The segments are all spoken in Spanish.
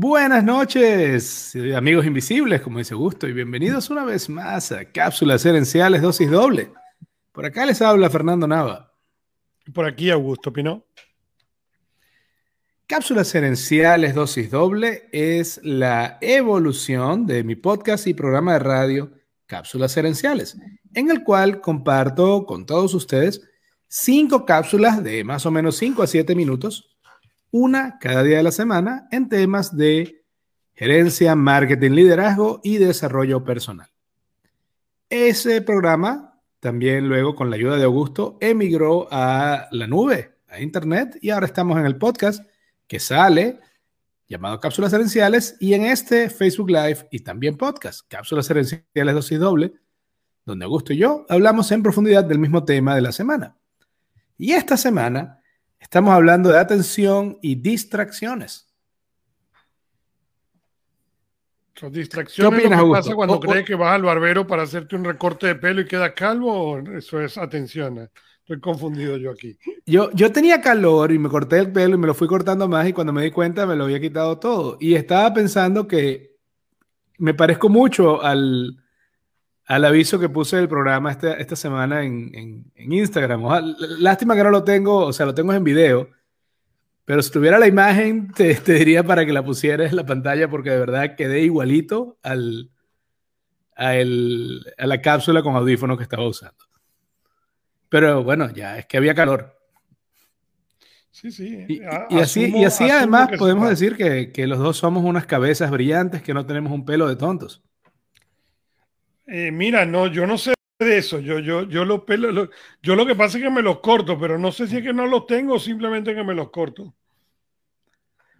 Buenas noches, amigos invisibles, como dice Gusto, y bienvenidos una vez más a Cápsulas Herenciales Dosis Doble. Por acá les habla Fernando Nava. Por aquí Augusto Pino. Cápsulas Herenciales Dosis Doble es la evolución de mi podcast y programa de radio Cápsulas Herenciales, en el cual comparto con todos ustedes cinco cápsulas de más o menos 5 a 7 minutos una cada día de la semana en temas de gerencia, marketing, liderazgo y desarrollo personal. Ese programa también luego con la ayuda de Augusto emigró a la nube, a internet y ahora estamos en el podcast que sale llamado Cápsulas Herenciales y en este Facebook Live y también podcast, Cápsulas Herenciales dosis doble, donde Augusto y yo hablamos en profundidad del mismo tema de la semana. Y esta semana Estamos hablando de atención y distracciones. Son distracciones. ¿Qué opinas, lo que pasa cuando crees que vas al barbero para hacerte un recorte de pelo y queda calvo? eso es atención? Estoy confundido yo aquí. Yo, yo tenía calor y me corté el pelo y me lo fui cortando más y cuando me di cuenta me lo había quitado todo. Y estaba pensando que me parezco mucho al, al aviso que puse del programa esta, esta semana en, Instagram. lástima que no lo tengo, o sea, lo tengo en video, pero si tuviera la imagen, te, diría para que la pusieras en la pantalla porque de verdad quedé igualito al, a, a la cápsula con audífono que estaba usando. Pero bueno, ya es que había calor. Sí, sí. Y, así, y así además podemos decir que, que los dos somos unas cabezas brillantes que no tenemos un pelo de tontos. Eh, mira, no, yo no sé de eso. Yo, yo, yo lo pelo, yo lo que pasa es que me los corto, pero no sé si es que no los tengo o simplemente que me los corto.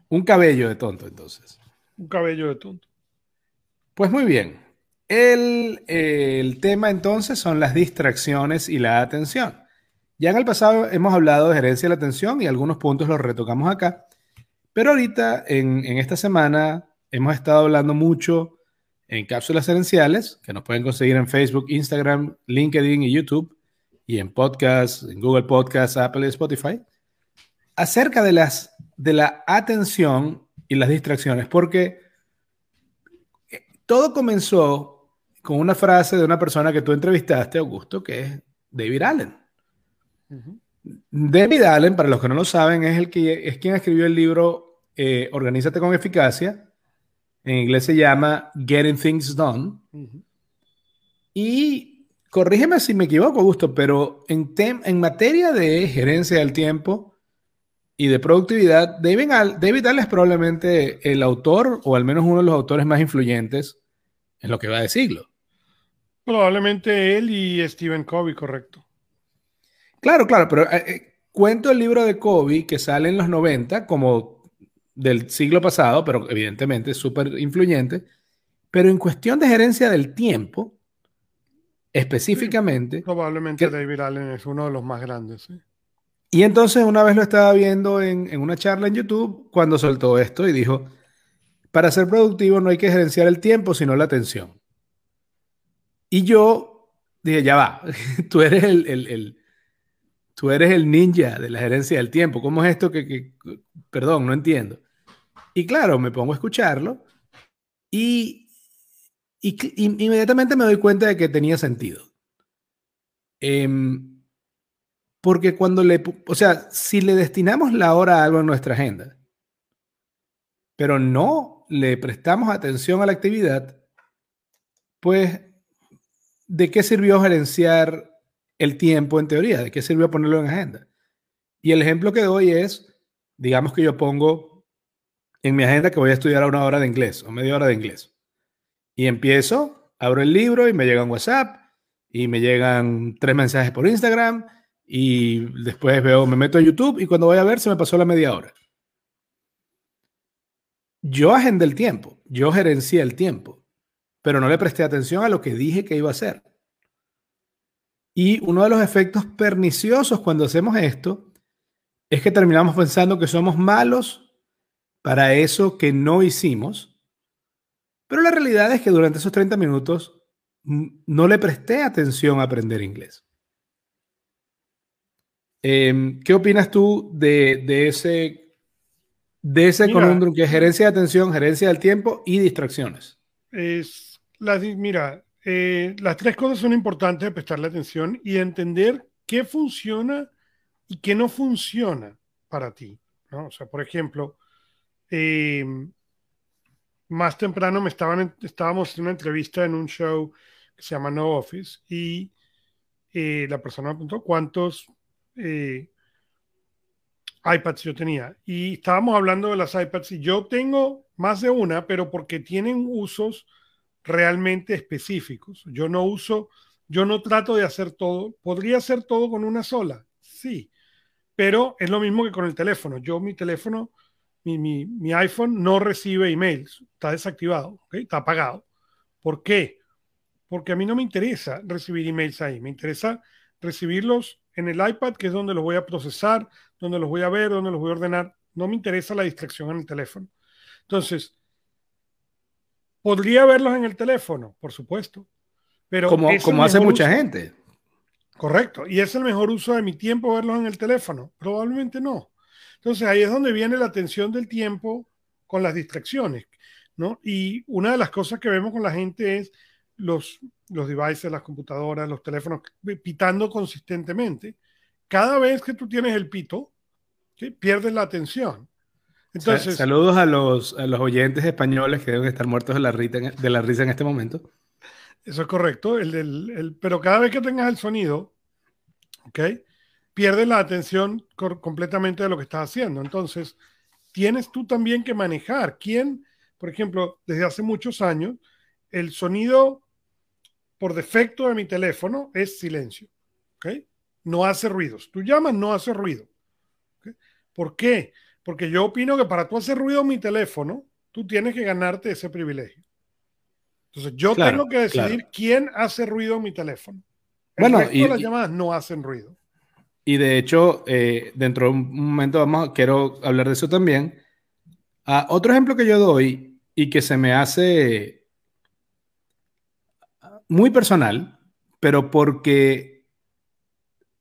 Un cabello de tonto, entonces. Un cabello de tonto. Pues muy bien. El, el tema entonces son las distracciones y la atención. Ya en el pasado hemos hablado de gerencia de la atención y algunos puntos los retocamos acá. Pero ahorita, en, en esta semana, hemos estado hablando mucho en cápsulas herenciales, que nos pueden conseguir en Facebook, Instagram, LinkedIn y YouTube, y en podcast, en Google Podcasts, Apple y Spotify, acerca de, las, de la atención y las distracciones, porque todo comenzó con una frase de una persona que tú entrevistaste, Augusto, que es David Allen. David Allen, para los que no lo saben, es, el que, es quien escribió el libro eh, Organízate con eficacia, en inglés se llama Getting Things Done. Y corrígeme si me equivoco, Augusto, pero en, en materia de gerencia del tiempo y de productividad, David, David Allen es probablemente el autor, o al menos uno de los autores más influyentes en lo que va de siglo. Probablemente él y Stephen Covey, correcto. Claro, claro, pero eh, eh, cuento el libro de Covey que sale en los 90 como del siglo pasado, pero evidentemente súper influyente. Pero en cuestión de gerencia del tiempo, específicamente. probablemente David Allen es uno de los más grandes. Y entonces una vez lo estaba viendo en, en, una charla en YouTube cuando soltó esto y dijo, para ser productivo no hay que gerenciar el tiempo, sino la atención. Y yo dije, ya va, tú eres el, el, el, tú eres el ninja de la gerencia del tiempo. ¿Cómo es esto que, que perdón, no entiendo? Y claro, me pongo a escucharlo y, inmediatamente me doy cuenta de que tenía sentido. Em, porque cuando le, o sea, si le destinamos la hora a algo en nuestra agenda, pero no le prestamos atención a la actividad, pues, ¿de qué sirvió gerenciar el tiempo en teoría? ¿De qué sirvió ponerlo en agenda? Y el ejemplo que doy es, digamos que yo pongo en mi agenda que voy a estudiar una hora de inglés o media hora de inglés. Y empiezo, abro el libro y me llega un WhatsApp y me llegan tres mensajes por Instagram y después veo, me meto a YouTube y cuando voy a ver se me pasó la media hora. Yo agendé el tiempo, yo gerencié el tiempo, pero no le presté atención a lo que dije que iba a hacer. Y uno de los efectos perniciosos cuando hacemos esto es que terminamos pensando que somos malos para eso que no hicimos, pero la realidad es que durante esos 30 minutos no le presté atención a aprender inglés. Em, ¿Qué opinas tú de, ese, de ese conundrum que es gerencia de atención, gerencia del tiempo y distracciones. Es la, mira, eh, las tres cosas son importantes de prestarle atención y entender qué funciona y qué no funciona para ti. ¿no? O sea, por ejemplo, más temprano me estaban, estábamos en una entrevista en un show que se llama No Office y eh, la persona me preguntó cuántos eh, iPads yo tenía. Y estábamos hablando de las iPads y yo tengo más de una, pero porque tienen usos realmente específicos. Yo no uso, yo no trato de hacer todo. ¿Podría hacer todo con una sola? Sí, pero es lo mismo que con el teléfono. Yo mi teléfono mi, iPhone no recibe emails, está desactivado, está apagado. ¿Por qué? Porque a mí no me interesa recibir emails ahí, me interesa recibirlos en el iPad, que es donde los voy a procesar, donde los voy a ver, donde los voy a ordenar. No me interesa la distracción en el teléfono. Entonces, ¿podría verlos en el teléfono? Por supuesto. Pero como, como hace mucha gente. Correcto. ¿Y es el mejor uso de mi tiempo verlos en el teléfono? Probablemente no. Entonces ahí es donde viene la atención del tiempo con las distracciones, ¿no? Y una de las cosas que vemos con la gente es los, los devices, las computadoras, los teléfonos pitando consistentemente. Cada vez que tú tienes el pito, pierdes la atención. Entonces, Saludos a los, a los oyentes españoles que deben estar muertos de la, risa, de la risa en este momento. Eso es correcto, el, el, pero cada vez que tengas el sonido, ¿ok? Pierdes la atención completamente de lo que estás haciendo. Entonces, tienes tú también que manejar quién, por ejemplo, desde hace muchos años, el sonido por defecto de mi teléfono es silencio. ¿okay? No hace ruidos. Tú llamas, no hace ruido. ¿Por qué? Porque yo opino que para tú hacer ruido en mi teléfono, tú tienes que ganarte ese privilegio. Entonces, yo tengo que decidir quién hace ruido en mi teléfono. bueno, y, las llamadas no hacen ruido. Y de hecho, eh, dentro de un momento vamos, quiero hablar de eso también. Ah, otro ejemplo que yo doy y que se me hace muy personal, pero porque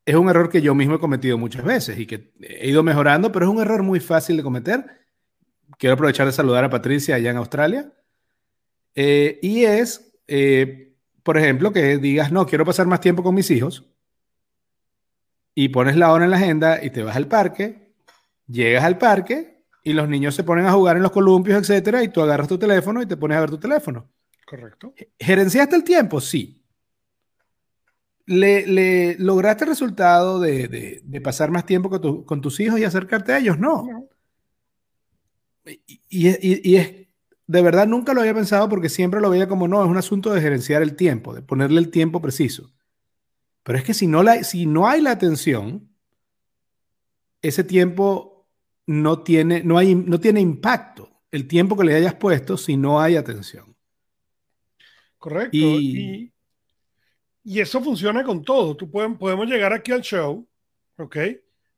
es un error que yo mismo he cometido muchas veces y que he ido mejorando, pero es un error muy fácil de cometer. Quiero aprovechar de saludar a Patricia allá en Australia. Eh, y es, eh, por ejemplo, que digas, no, quiero pasar más tiempo con mis hijos y pones la hora en la agenda y te vas al parque, llegas al parque y los niños se ponen a jugar en los columpios, etcétera, y tú agarras tu teléfono y te pones a ver tu teléfono. Correcto. ¿Gerenciaste el tiempo? Sí. ¿Le, lograste el resultado de, pasar más tiempo con, tus hijos y acercarte a ellos? No. Y, es, de verdad nunca lo había pensado porque siempre lo veía como no, es un asunto de gerenciar el tiempo, de ponerle el tiempo preciso. Pero es que si no, la, si no hay la atención, ese tiempo no tiene, no, hay, no tiene impacto. El tiempo que le hayas puesto si no hay atención. Correcto. Y, y, eso funciona con todo. Tú podemos llegar aquí al show, ¿ok?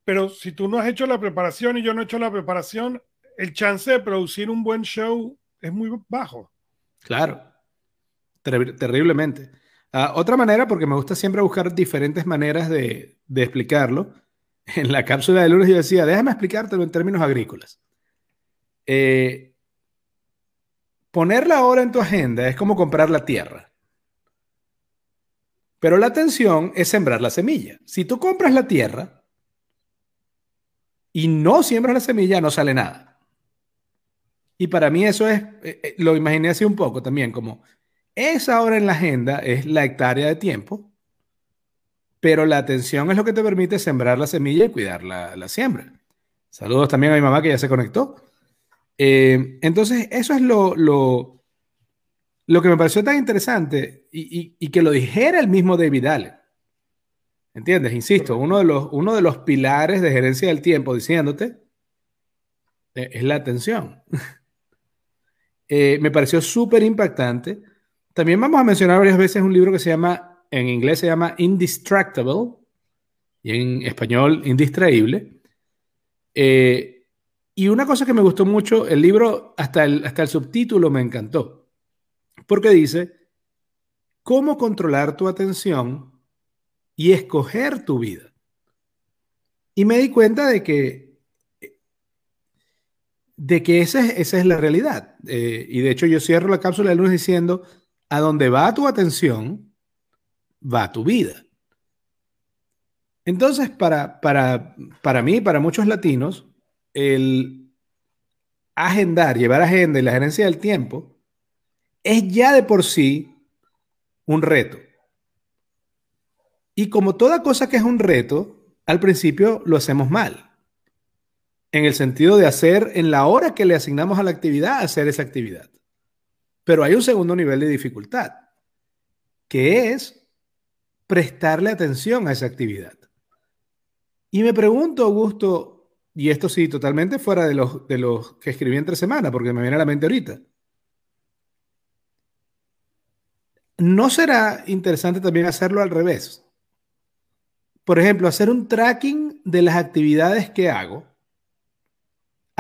Pero si tú no has hecho la preparación y yo no he hecho la preparación, el chance de producir un buen show es muy bajo. Claro, terriblemente. Ah, otra manera, porque me gusta siempre buscar diferentes maneras de, explicarlo. En la cápsula de lunes yo decía, déjame explicártelo en términos agrícolas. Eh, poner la hora en tu agenda es como comprar la tierra. Pero la atención es sembrar la semilla. Si tú compras la tierra y no siembras la semilla, no sale nada. Y para mí eso es, eh, eh, lo imaginé así un poco también, como esa hora en la agenda es la hectárea de tiempo, pero la atención es lo que te permite sembrar la semilla y cuidar la, siembra. Saludos también a mi mamá que ya se conectó. Eh, entonces, eso es lo, lo, que me pareció tan interesante y, que lo dijera el mismo David Allen. ¿Entiendes? Insisto, uno de, los, uno de los pilares de gerencia del tiempo diciéndote eh, es la atención. Eh, me pareció súper impactante también vamos a mencionar varias veces un libro que se llama, en inglés se llama Indistractable y en español Indistraíble. Eh, y una cosa que me gustó mucho, el libro, hasta el, hasta el subtítulo me encantó, porque dice, ¿cómo controlar tu atención y escoger tu vida? Y me di cuenta de que de que esa es, esa es la realidad. Eh, y de hecho yo cierro la cápsula de lunes diciendo, a donde va tu atención, va tu vida. Entonces, para, para, para mí, para muchos latinos, el agendar, llevar agenda y la gerencia del tiempo es ya de por sí un reto. Y como toda cosa que es un reto, al principio lo hacemos mal en el sentido de hacer en la hora que le asignamos a la actividad, hacer esa actividad. Pero hay un segundo nivel de dificultad, que es prestarle atención a esa actividad. Y me pregunto, Augusto, y esto sí, totalmente fuera de los, de los que escribí entre semana, porque me viene a la mente ahorita. ¿No será interesante también hacerlo al revés? Por ejemplo, hacer un tracking de las actividades que hago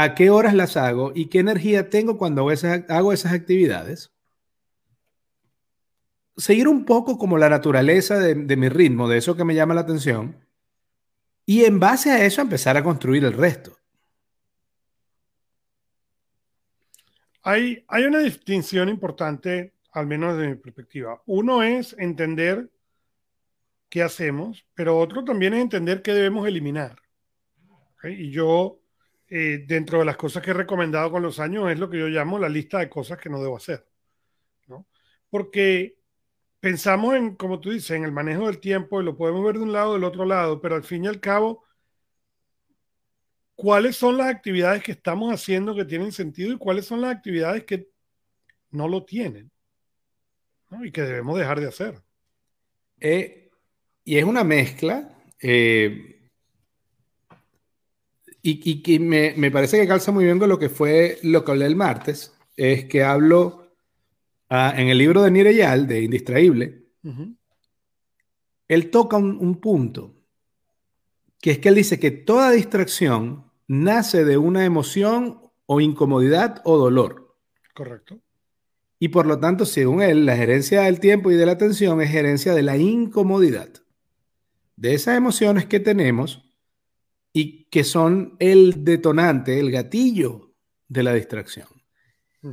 a qué horas las hago y qué energía tengo cuando hago esas, actividades. Seguir un poco como la naturaleza de, mi ritmo, de eso que me llama la atención, y en base a eso empezar a construir el resto. Hay, hay una distinción importante, al menos desde mi perspectiva. Uno es entender qué hacemos, pero otro también es entender qué debemos eliminar. Y yo eh, dentro de las cosas que he recomendado con los años es lo que yo llamo la lista de cosas que no debo hacer. ¿no? Porque pensamos en, como tú dices, en el manejo del tiempo y lo podemos ver de un lado o del otro lado, pero al fin y al cabo, ¿cuáles son las actividades que estamos haciendo que tienen sentido y cuáles son las actividades que no lo tienen ¿no? y que debemos dejar de hacer? Eh, y es una mezcla. Eh, y, que me, parece que calza muy bien con lo que fue lo que hablé el martes, es que hablo ah, en el libro de Nireyal, de Indistraíble, él toca un, un, punto, que es que él dice que toda distracción nace de una emoción o incomodidad o dolor. Correcto. Y por lo tanto, según él, la gerencia del tiempo y de la atención es gerencia de la incomodidad. De esas emociones que tenemos y que son el detonante, el gatillo de la distracción.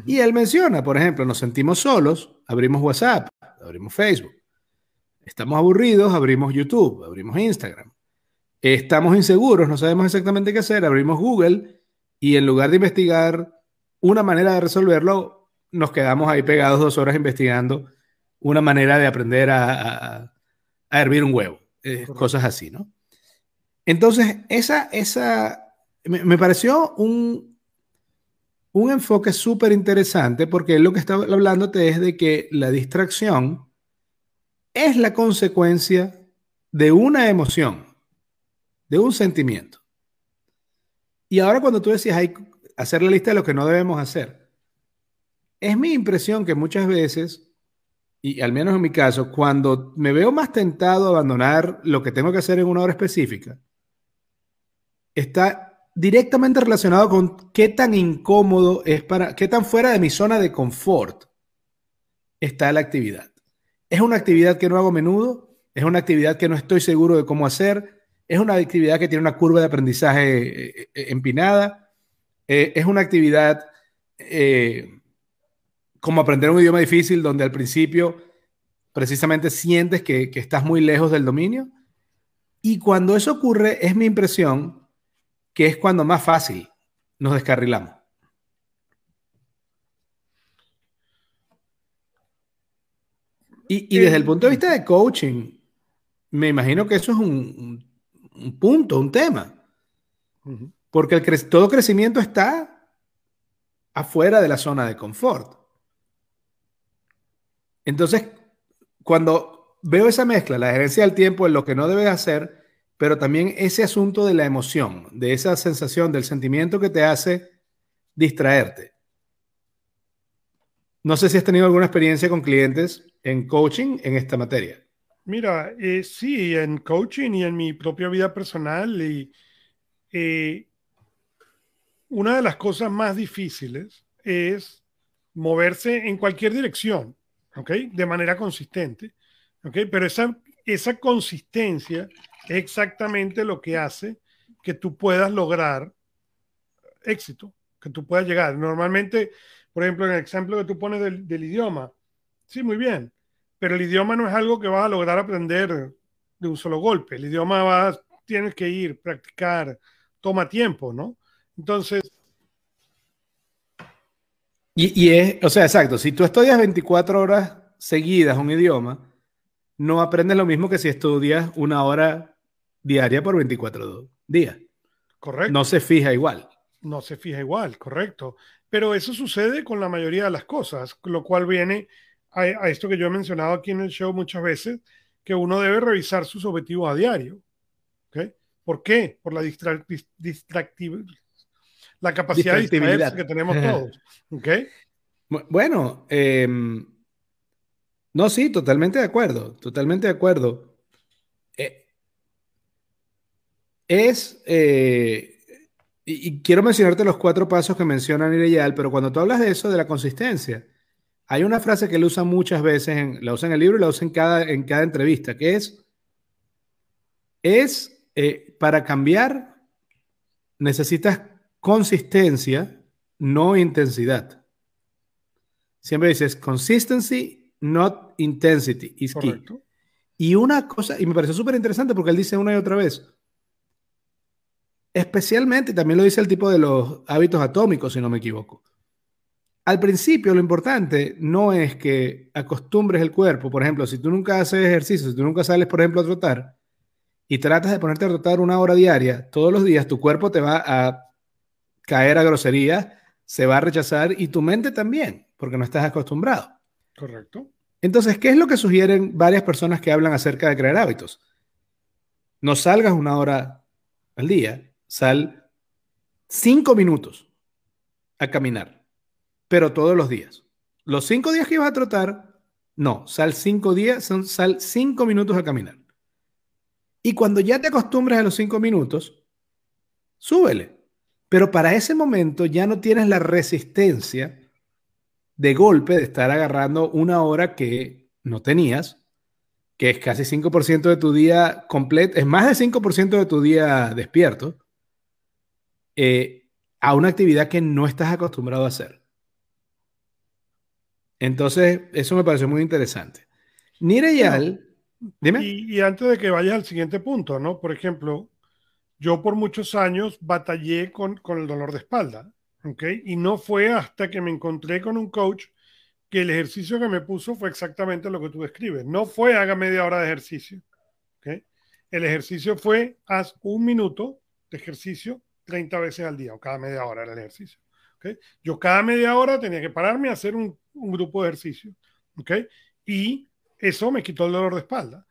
Y él menciona, por ejemplo, nos sentimos solos, abrimos WhatsApp, abrimos Facebook. Estamos aburridos, abrimos YouTube, abrimos Instagram. Estamos inseguros, no sabemos exactamente qué hacer, abrimos Google y en lugar de investigar una manera de resolverlo, nos quedamos ahí pegados dos horas investigando una manera de aprender a, hervir un huevo, eh, cosas así, ¿no? Entonces, esa, esa me, pareció un, un enfoque súper interesante porque lo que está hablándote es de que la distracción es la consecuencia de una emoción, de un sentimiento. Y ahora cuando tú decías, hay hacer la lista de lo que no debemos hacer, es mi impresión que muchas veces, y al menos en mi caso, cuando me veo más tentado a abandonar lo que tengo que hacer en una hora específica, está directamente relacionado con qué tan incómodo es para, qué tan fuera de mi zona de confort está la actividad. Es una actividad que no hago menudo, es una actividad que no estoy seguro de cómo hacer, es una actividad que tiene una curva de aprendizaje eh, eh, empinada, eh, es una actividad como aprender un idioma difícil donde al principio precisamente sientes que, que estás muy lejos del dominio. Y cuando eso ocurre, es mi impresión que es cuando más fácil nos descarrilamos. Y, desde el punto de vista de coaching, me imagino que eso es un, punto, un tema. Porque el todo crecimiento está afuera de la zona de confort. Entonces, cuando veo esa mezcla, la gerencia del tiempo en lo que no debes hacer pero también ese asunto de la emoción, de esa sensación, del sentimiento que te hace distraerte. No sé si has tenido alguna experiencia con clientes en coaching en esta materia. Mira, eh, sí, en coaching y en mi propia vida personal. Y, eh, una de las cosas más difíciles es moverse en cualquier dirección, ¿ok? De manera consistente, ¿ok? Pero esa, esa consistencia exactamente lo que hace que tú puedas lograr éxito. que tú puedas llegar. Normalmente, por ejemplo, en el ejemplo que tú pones del, idioma, sí, muy bien, pero el idioma no es algo que vas a lograr aprender de un solo golpe. El idioma vas, tienes que ir, practicar, toma tiempo, ¿no? Entonces... Y, y es, o sea, exacto, si tú estudias 24 horas seguidas un idioma, no aprendes lo mismo que si estudias una hora diaria por 24 días. Correcto. No se fija igual. No se fija igual, correcto. Pero eso sucede con la mayoría de las cosas, lo cual viene a, esto que yo he mencionado aquí en el show muchas veces, que uno debe revisar sus objetivos a diario. ¿Okay? ¿Por qué? Por la distractividad, la capacidad de que tenemos todos. ¿Okay? Bueno, eh, no, sí, totalmente de acuerdo, totalmente de acuerdo. Eh, es, eh, y, quiero mencionarte los cuatro pasos que menciona Nireyal, pero cuando tú hablas de eso, de la consistencia, hay una frase que él usa muchas veces, la usa en el libro y la usa en cada, en cada entrevista, que es, es eh, para cambiar, necesitas consistencia, no intensidad. Siempre dices consistency not intensity is key. Y una cosa, y me pareció súper interesante porque él dice una y otra vez, especialmente, también lo dice el tipo de los hábitos atómicos, si no me equivoco. Al principio lo importante no es que acostumbres el cuerpo, por ejemplo, si tú nunca haces ejercicio, si tú nunca sales, por ejemplo, a trotar, y tratas de ponerte a trotar una hora diaria, todos los días, tu cuerpo te va a caer a grosería, se va a rechazar y tu mente también, porque no estás acostumbrado. Correcto. Entonces, ¿qué es lo que sugieren varias personas que hablan acerca de crear hábitos? No salgas una hora al día, sal cinco minutos a caminar, pero todos los días. Los cinco días que ibas a trotar, no, sal cinco días, sal cinco minutos a caminar. Y cuando ya te acostumbres a los cinco minutos, súbele. Pero para ese momento ya no tienes la resistencia de golpe de estar agarrando una hora que no tenías, que es casi 5% de tu día completo, es más de 5% de tu día despierto, eh, a una actividad que no estás acostumbrado a hacer. Entonces, eso me pareció muy interesante. Nireyal, dime. Y, y, antes de que vayas al siguiente punto, ¿no? Por ejemplo, yo por muchos años batallé con, con el dolor de espalda. Y no fue hasta que me encontré con un coach que el ejercicio que me puso fue exactamente lo que tú describes. No fue haga media hora de ejercicio. El ejercicio fue haz un minuto de ejercicio 30 veces al día o cada media hora era el ejercicio. Yo cada media hora tenía que pararme a hacer un, grupo de ejercicio. Y eso me quitó el dolor de espalda.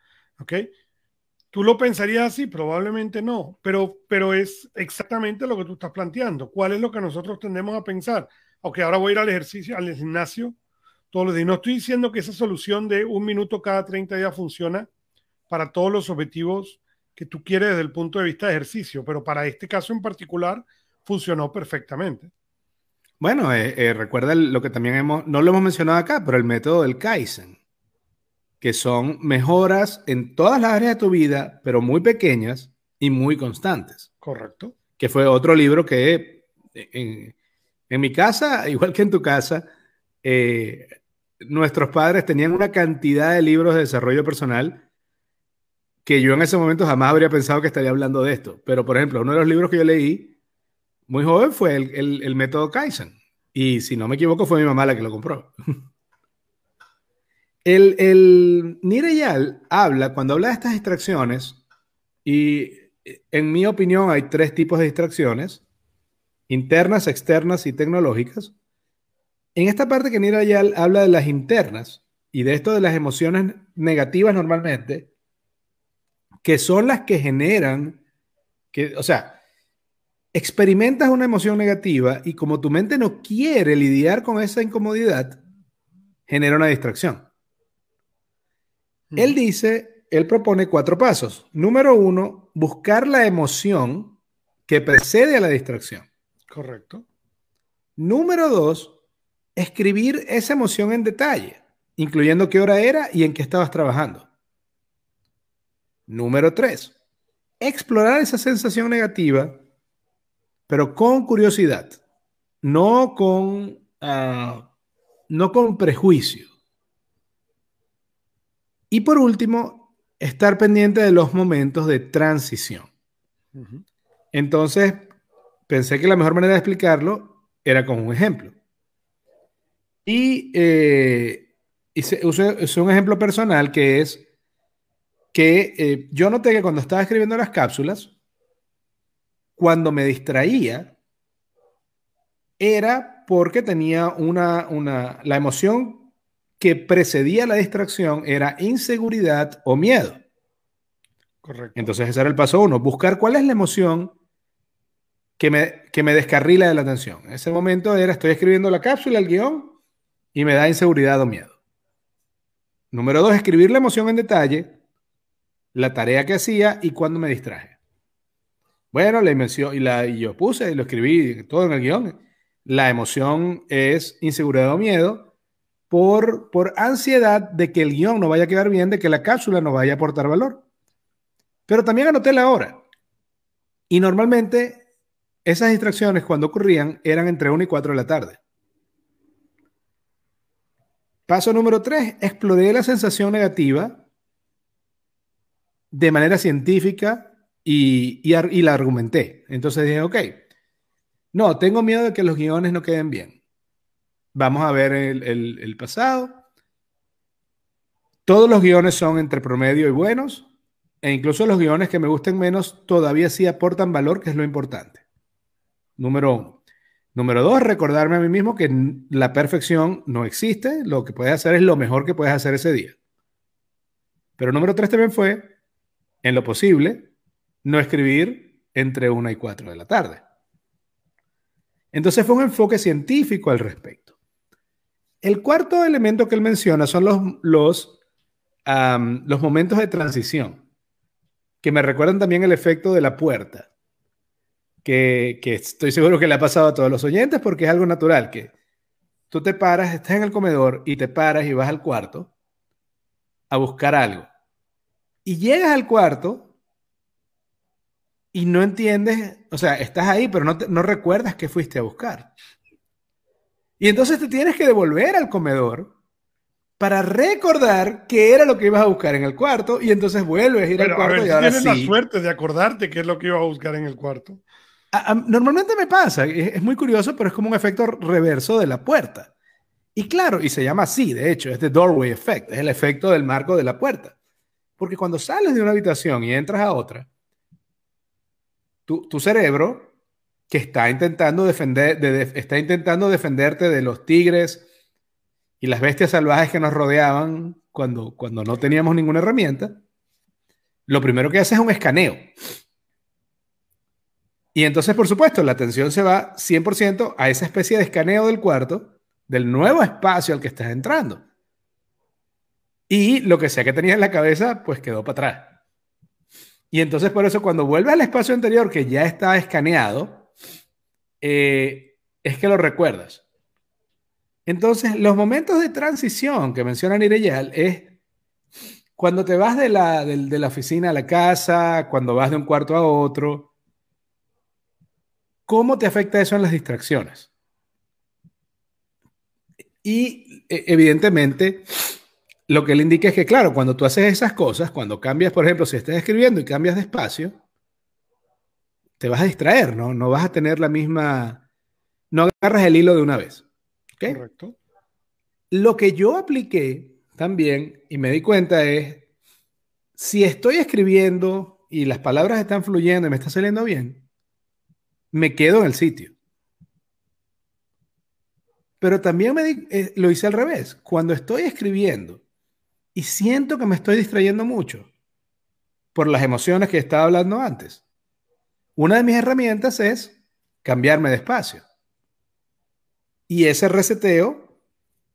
Tú lo pensarías así, probablemente no, pero, pero es exactamente lo que tú estás planteando. ¿Cuál es lo que nosotros tendemos a pensar? Aunque ahora voy a ir al ejercicio, al gimnasio todos los días. No estoy diciendo que esa solución de un minuto cada 30 días funciona para todos los objetivos que tú quieres desde el punto de vista de ejercicio, pero para este caso en particular funcionó perfectamente. Bueno, eh, eh, recuerda lo que también hemos, no lo hemos mencionado acá, pero el método del Kaizen que son mejoras en todas las áreas de tu vida, pero muy pequeñas y muy constantes. Correcto. Que fue otro libro que en, mi casa, igual que en tu casa, eh, nuestros padres tenían una cantidad de libros de desarrollo personal que yo en ese momento jamás habría pensado que estaría hablando de esto. Pero, por ejemplo, uno de los libros que yo leí muy joven fue el, el método Kaizen. Y si no me equivoco, fue mi mamá la que lo compró. El, el habla, cuando habla de estas distracciones, y en mi opinión hay tres tipos de distracciones, internas, externas y tecnológicas. En esta parte que Nireyal habla de las internas y de esto de las emociones negativas normalmente, que son las que generan, que, o sea, experimentas una emoción negativa y como tu mente no quiere lidiar con esa incomodidad, genera una distracción. Él dice, él propone cuatro pasos. Número uno, buscar la emoción que precede a la distracción. Correcto. Número dos, escribir esa emoción en detalle, incluyendo qué hora era y en qué estabas trabajando. Número tres, explorar esa sensación negativa, pero con curiosidad, no con, ah, no con prejuicio. Y por último, estar pendiente de los momentos de transición. Entonces, pensé que la mejor manera de explicarlo era con un ejemplo. Y eh, usé, un ejemplo personal que es que eh, yo noté que cuando estaba escribiendo las cápsulas, cuando me distraía, era porque tenía una, una, la emoción que precedía la distracción era inseguridad o miedo. Correcto. Entonces ese era el paso uno, buscar cuál es la emoción que me, que me descarrila de la atención. En ese momento era, estoy escribiendo la cápsula, el guion, y me da inseguridad o miedo. Número dos, escribir la emoción en detalle, la tarea que hacía y cuándo me distraje. Bueno, la emoción, y, la, y yo puse, y lo escribí todo en el guion. La emoción es inseguridad o miedo por, ansiedad de que el guion no vaya a quedar bien, de que la cápsula no vaya a aportar valor. Pero también anoté la hora. Y normalmente esas distracciones cuando ocurrían eran entre 1 y 4 de la tarde. Paso número 3, exploré la sensación negativa de manera científica y, y, la argumenté. Entonces dije, ok, no, tengo miedo de que los guiones no queden bien. Vamos a ver el, pasado. Todos los guiones son entre promedio y buenos, e incluso los guiones que me gusten menos todavía sí aportan valor, que es lo importante. Número uno. Número dos, recordarme a mí mismo que la perfección no existe, lo que puedes hacer es lo mejor que puedes hacer ese día. Pero número tres también fue, en lo posible, no escribir entre una y cuatro de la tarde. Entonces fue un enfoque científico al respecto. El cuarto elemento que él menciona son los, los, los momentos de transición, que me recuerdan también el efecto de la puerta que, estoy seguro que le ha pasado a todos los oyentes porque es algo natural, que tú te paras, estás en el comedor y te paras y vas al cuarto a buscar algo. Y llegas al cuarto y no entiendes, o sea, estás ahí, pero no, no recuerdas que fuiste a buscar. Y entonces te tienes que devolver al comedor para recordar qué era lo que ibas a buscar en el cuarto y entonces vuelves a ir al cuarto y ahora tienes la suerte de acordarte qué es lo que ibas a buscar en el cuarto. Normalmente me pasa, es, muy curioso, pero es como un efecto reverso de la puerta. Y claro, y se llama así, de hecho, es the doorway effect, es el efecto del marco de la puerta. Porque cuando sales de una habitación y entras a otra, tu, tu cerebro, que está intentando, defender, está intentando defenderte de los tigres y las bestias salvajes que nos rodeaban cuando, cuando no teníamos ninguna herramienta, lo primero que hace es un escaneo. Y entonces, por supuesto, la atención se va 100% a esa especie de escaneo del cuarto, del nuevo espacio al que estás entrando. Y lo que sea que tenías en la cabeza, pues quedó para atrás. Y entonces, por eso, cuando vuelves al espacio anterior que ya está escaneado, eh, es que lo recuerdas. Entonces, los momentos de transición que menciona Nireyal es cuando te vas de la, de la oficina a la casa, cuando vas de un cuarto a otro, ¿Cómo te afecta eso en las distracciones? Y e, evidentemente, lo que él indica es que, claro, cuando tú haces esas cosas, cuando cambias, por ejemplo, si estás escribiendo y cambias de espacio, te vas a distraer, ¿no? No vas a tener la misma, no agarras el hilo de una vez. Correcto. Lo que yo apliqué también y me di cuenta es, si estoy escribiendo y las palabras están fluyendo y me está saliendo bien, me quedo en el sitio. Pero también me eh, lo hice al revés. Cuando estoy escribiendo y siento que me estoy distrayendo mucho por las emociones que estaba hablando antes, una de mis herramientas es cambiarme de espacio. Y ese reseteo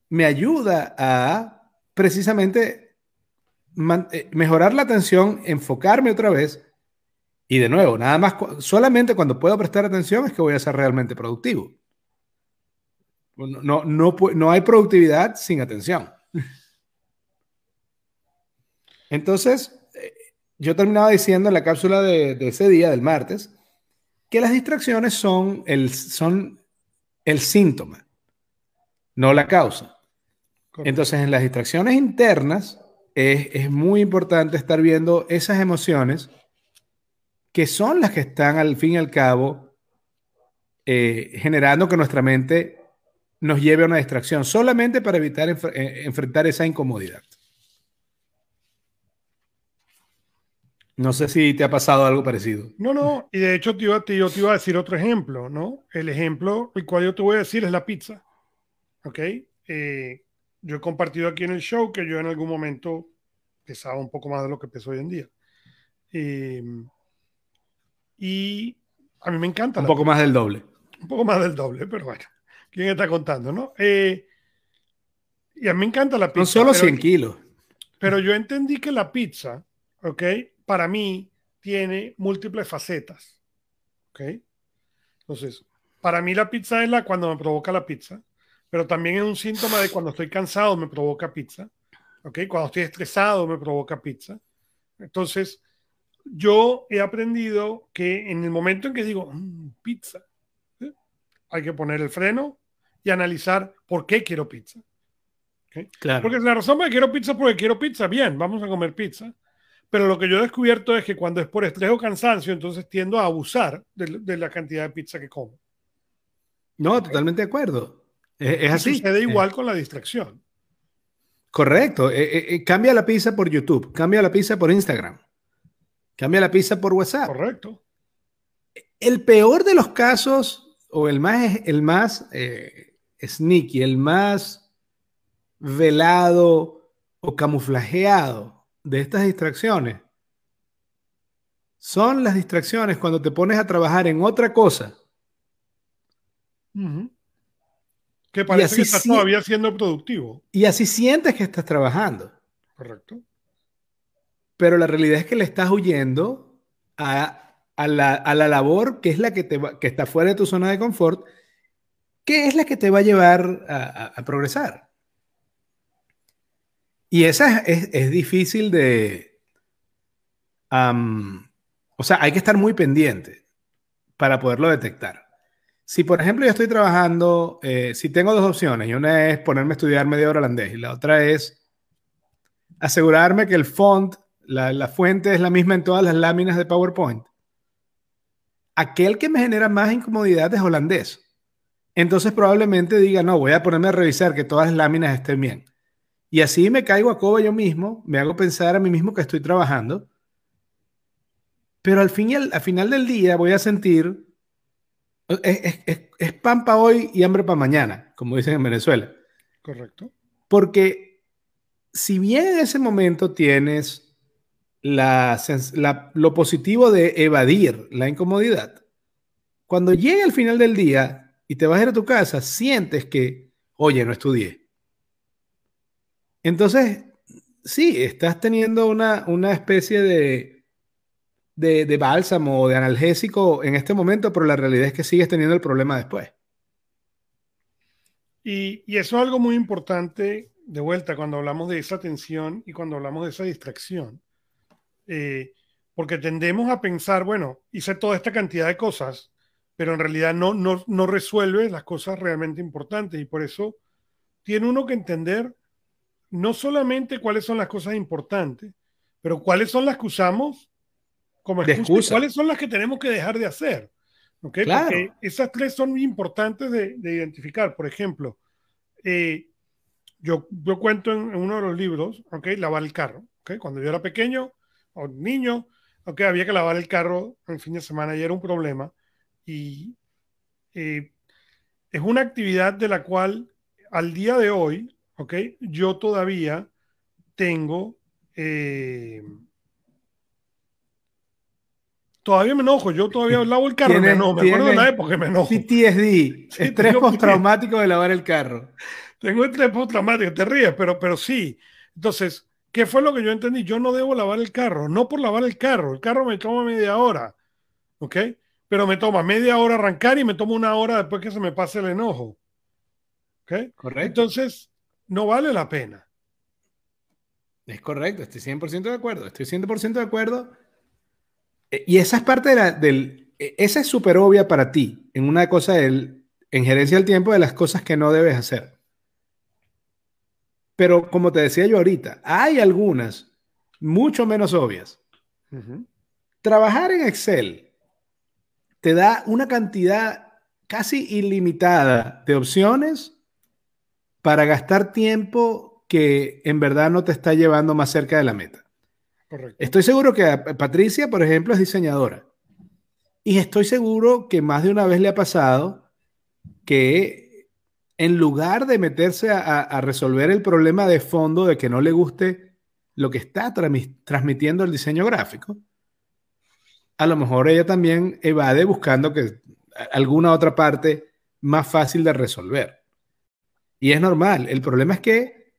me ayuda a precisamente eh, mejorar la atención, enfocarme otra vez y de nuevo, nada más, solamente cuando puedo prestar atención es que voy a ser realmente productivo. No, no, no, hay productividad sin atención. Entonces, yo terminaba diciendo en la cápsula de, ese día, del martes, que las distracciones son, el, son el síntoma, no la causa. Entonces, en las distracciones internas es, muy importante estar viendo esas emociones que son las que están al fin y al cabo eh, generando que nuestra mente nos lleve a una distracción, solamente para evitar eh, enfrentar esa incomodidad. No sé si te ha pasado algo parecido. No, no, y de hecho te yo te iba a decir otro ejemplo, ¿no? El ejemplo, el cual yo te voy a decir es la pizza, ¿ok? Eh, yo he compartido aquí en el show que yo en algún momento pesaba un poco más de lo que peso hoy en día. Eh, y a mí me encanta. Un poco más del doble. Un poco más del doble, pero bueno, ¿quién está contando, no? Eh, y a mí me encanta la pizza. Son solo 100 kilos. Pero yo entendí que la pizza, ¿ok? Para mí tiene múltiples facetas, ¿ok? Entonces, para mí la pizza es la cuando me provoca la pizza pero también es un síntoma de cuando estoy cansado me provoca pizza, ¿ok? Cuando estoy estresado me provoca pizza. Entonces, yo he aprendido que en el momento en que digo, mm, pizza, hay que poner el freno y analizar por qué quiero pizza. Claro. Porque la razón por que quiero pizza es porque quiero pizza, bien, vamos a comer pizza. Pero lo que yo he descubierto es que cuando es por estrés o cansancio, entonces tiendo a abusar de, la cantidad de pizza que como. No, totalmente de acuerdo. Es, así. Sucede igual con la distracción. Correcto. Eh, eh, cambia la pizza por YouTube, cambia la pizza por Instagram, cambia la pizza por WhatsApp. Correcto. El peor de los casos, o el más, el más eh, sneaky, el más velado o camuflajeado de estas distracciones, son las distracciones cuando te pones a trabajar en otra cosa. Que parece que estás todavía siendo productivo. Y así sientes que estás trabajando. Correcto. Pero la realidad es que le estás huyendo a, la, labor que es la que, te que está fuera de tu zona de confort, que es la que te va a llevar a, progresar. Y esa es, difícil de... o sea, hay que estar muy pendiente para poderlo detectar. Si, por ejemplo, yo estoy trabajando, eh, si tengo dos opciones, y una es ponerme a estudiar media hora holandés, y la otra es asegurarme que el font, la, fuente es la misma en todas las láminas de PowerPoint. Aquel que me genera más incomodidad es holandés. Entonces probablemente diga, no, voy a ponerme a revisar que todas las láminas estén bien. Y así me caigo a coba yo mismo, me hago pensar a mí mismo que estoy trabajando. Pero al, fin y al final del día voy a sentir es, pan para hoy y hambre para mañana, como dicen en Venezuela. Correcto. Porque si bien en ese momento tienes lo positivo de evadir la incomodidad, cuando llega el final del día y te vas a ir a tu casa, sientes que, oye, no estudié. Entonces, sí, estás teniendo una, una especie de, de, bálsamo o de analgésico en este momento, pero la realidad es que sigues teniendo el problema después. Y, eso es algo muy importante, de vuelta, cuando hablamos de esa tensión y cuando hablamos de esa distracción. Eh, porque tendemos a pensar, bueno, hice toda esta cantidad de cosas, pero en realidad no, no, no resuelve las cosas realmente importantes. Y por eso tiene uno que entender no solamente cuáles son las cosas importantes, pero cuáles son las que usamos como ¿Cuáles son las que tenemos que dejar de hacer? ¿Okay? Porque esas tres son muy importantes de, identificar. Por ejemplo, eh, yo, yo cuento en, uno de los libros, ¿okay? lavar el carro. ¿okay? Cuando yo era pequeño o niño, ¿okay? había que lavar el carro el fin de semana y era un problema. Y eh, es una actividad de la cual al día de hoy, ¿okay? yo todavía tengo... Eh, Todavía me enojo, yo todavía lavo el carro, me, enojo, me acuerdo de la época me enojo. PTSD, estrés postraumático de lavar el carro. Tengo estrés postraumático, te ríes, pero, pero sí. Entonces, ¿qué fue lo que yo entendí? Yo no debo lavar el carro, no por lavar el carro, el carro me toma media hora, ¿ok? Pero me toma media hora arrancar y me toma una hora después que se me pase el enojo. ¿Ok? Correcto. Entonces, no vale la pena. Es correcto, estoy 100% de acuerdo, estoy 100% de acuerdo. Y esa es parte de la, del, esa es súper obvia para ti, en una cosa del, en gerencia del tiempo de las cosas que no debes hacer. Pero como te decía yo ahorita, hay algunas mucho menos obvias. Trabajar en Excel te da una cantidad casi ilimitada de opciones para gastar tiempo que en verdad no te está llevando más cerca de la meta. Estoy seguro que Patricia, por ejemplo, es diseñadora. Y estoy seguro que más de una vez le ha pasado que en lugar de meterse a, resolver el problema de fondo de que no le guste lo que está transmitiendo el diseño gráfico, a lo mejor ella también evade buscando que alguna otra parte más fácil de resolver. Y es normal. El problema es que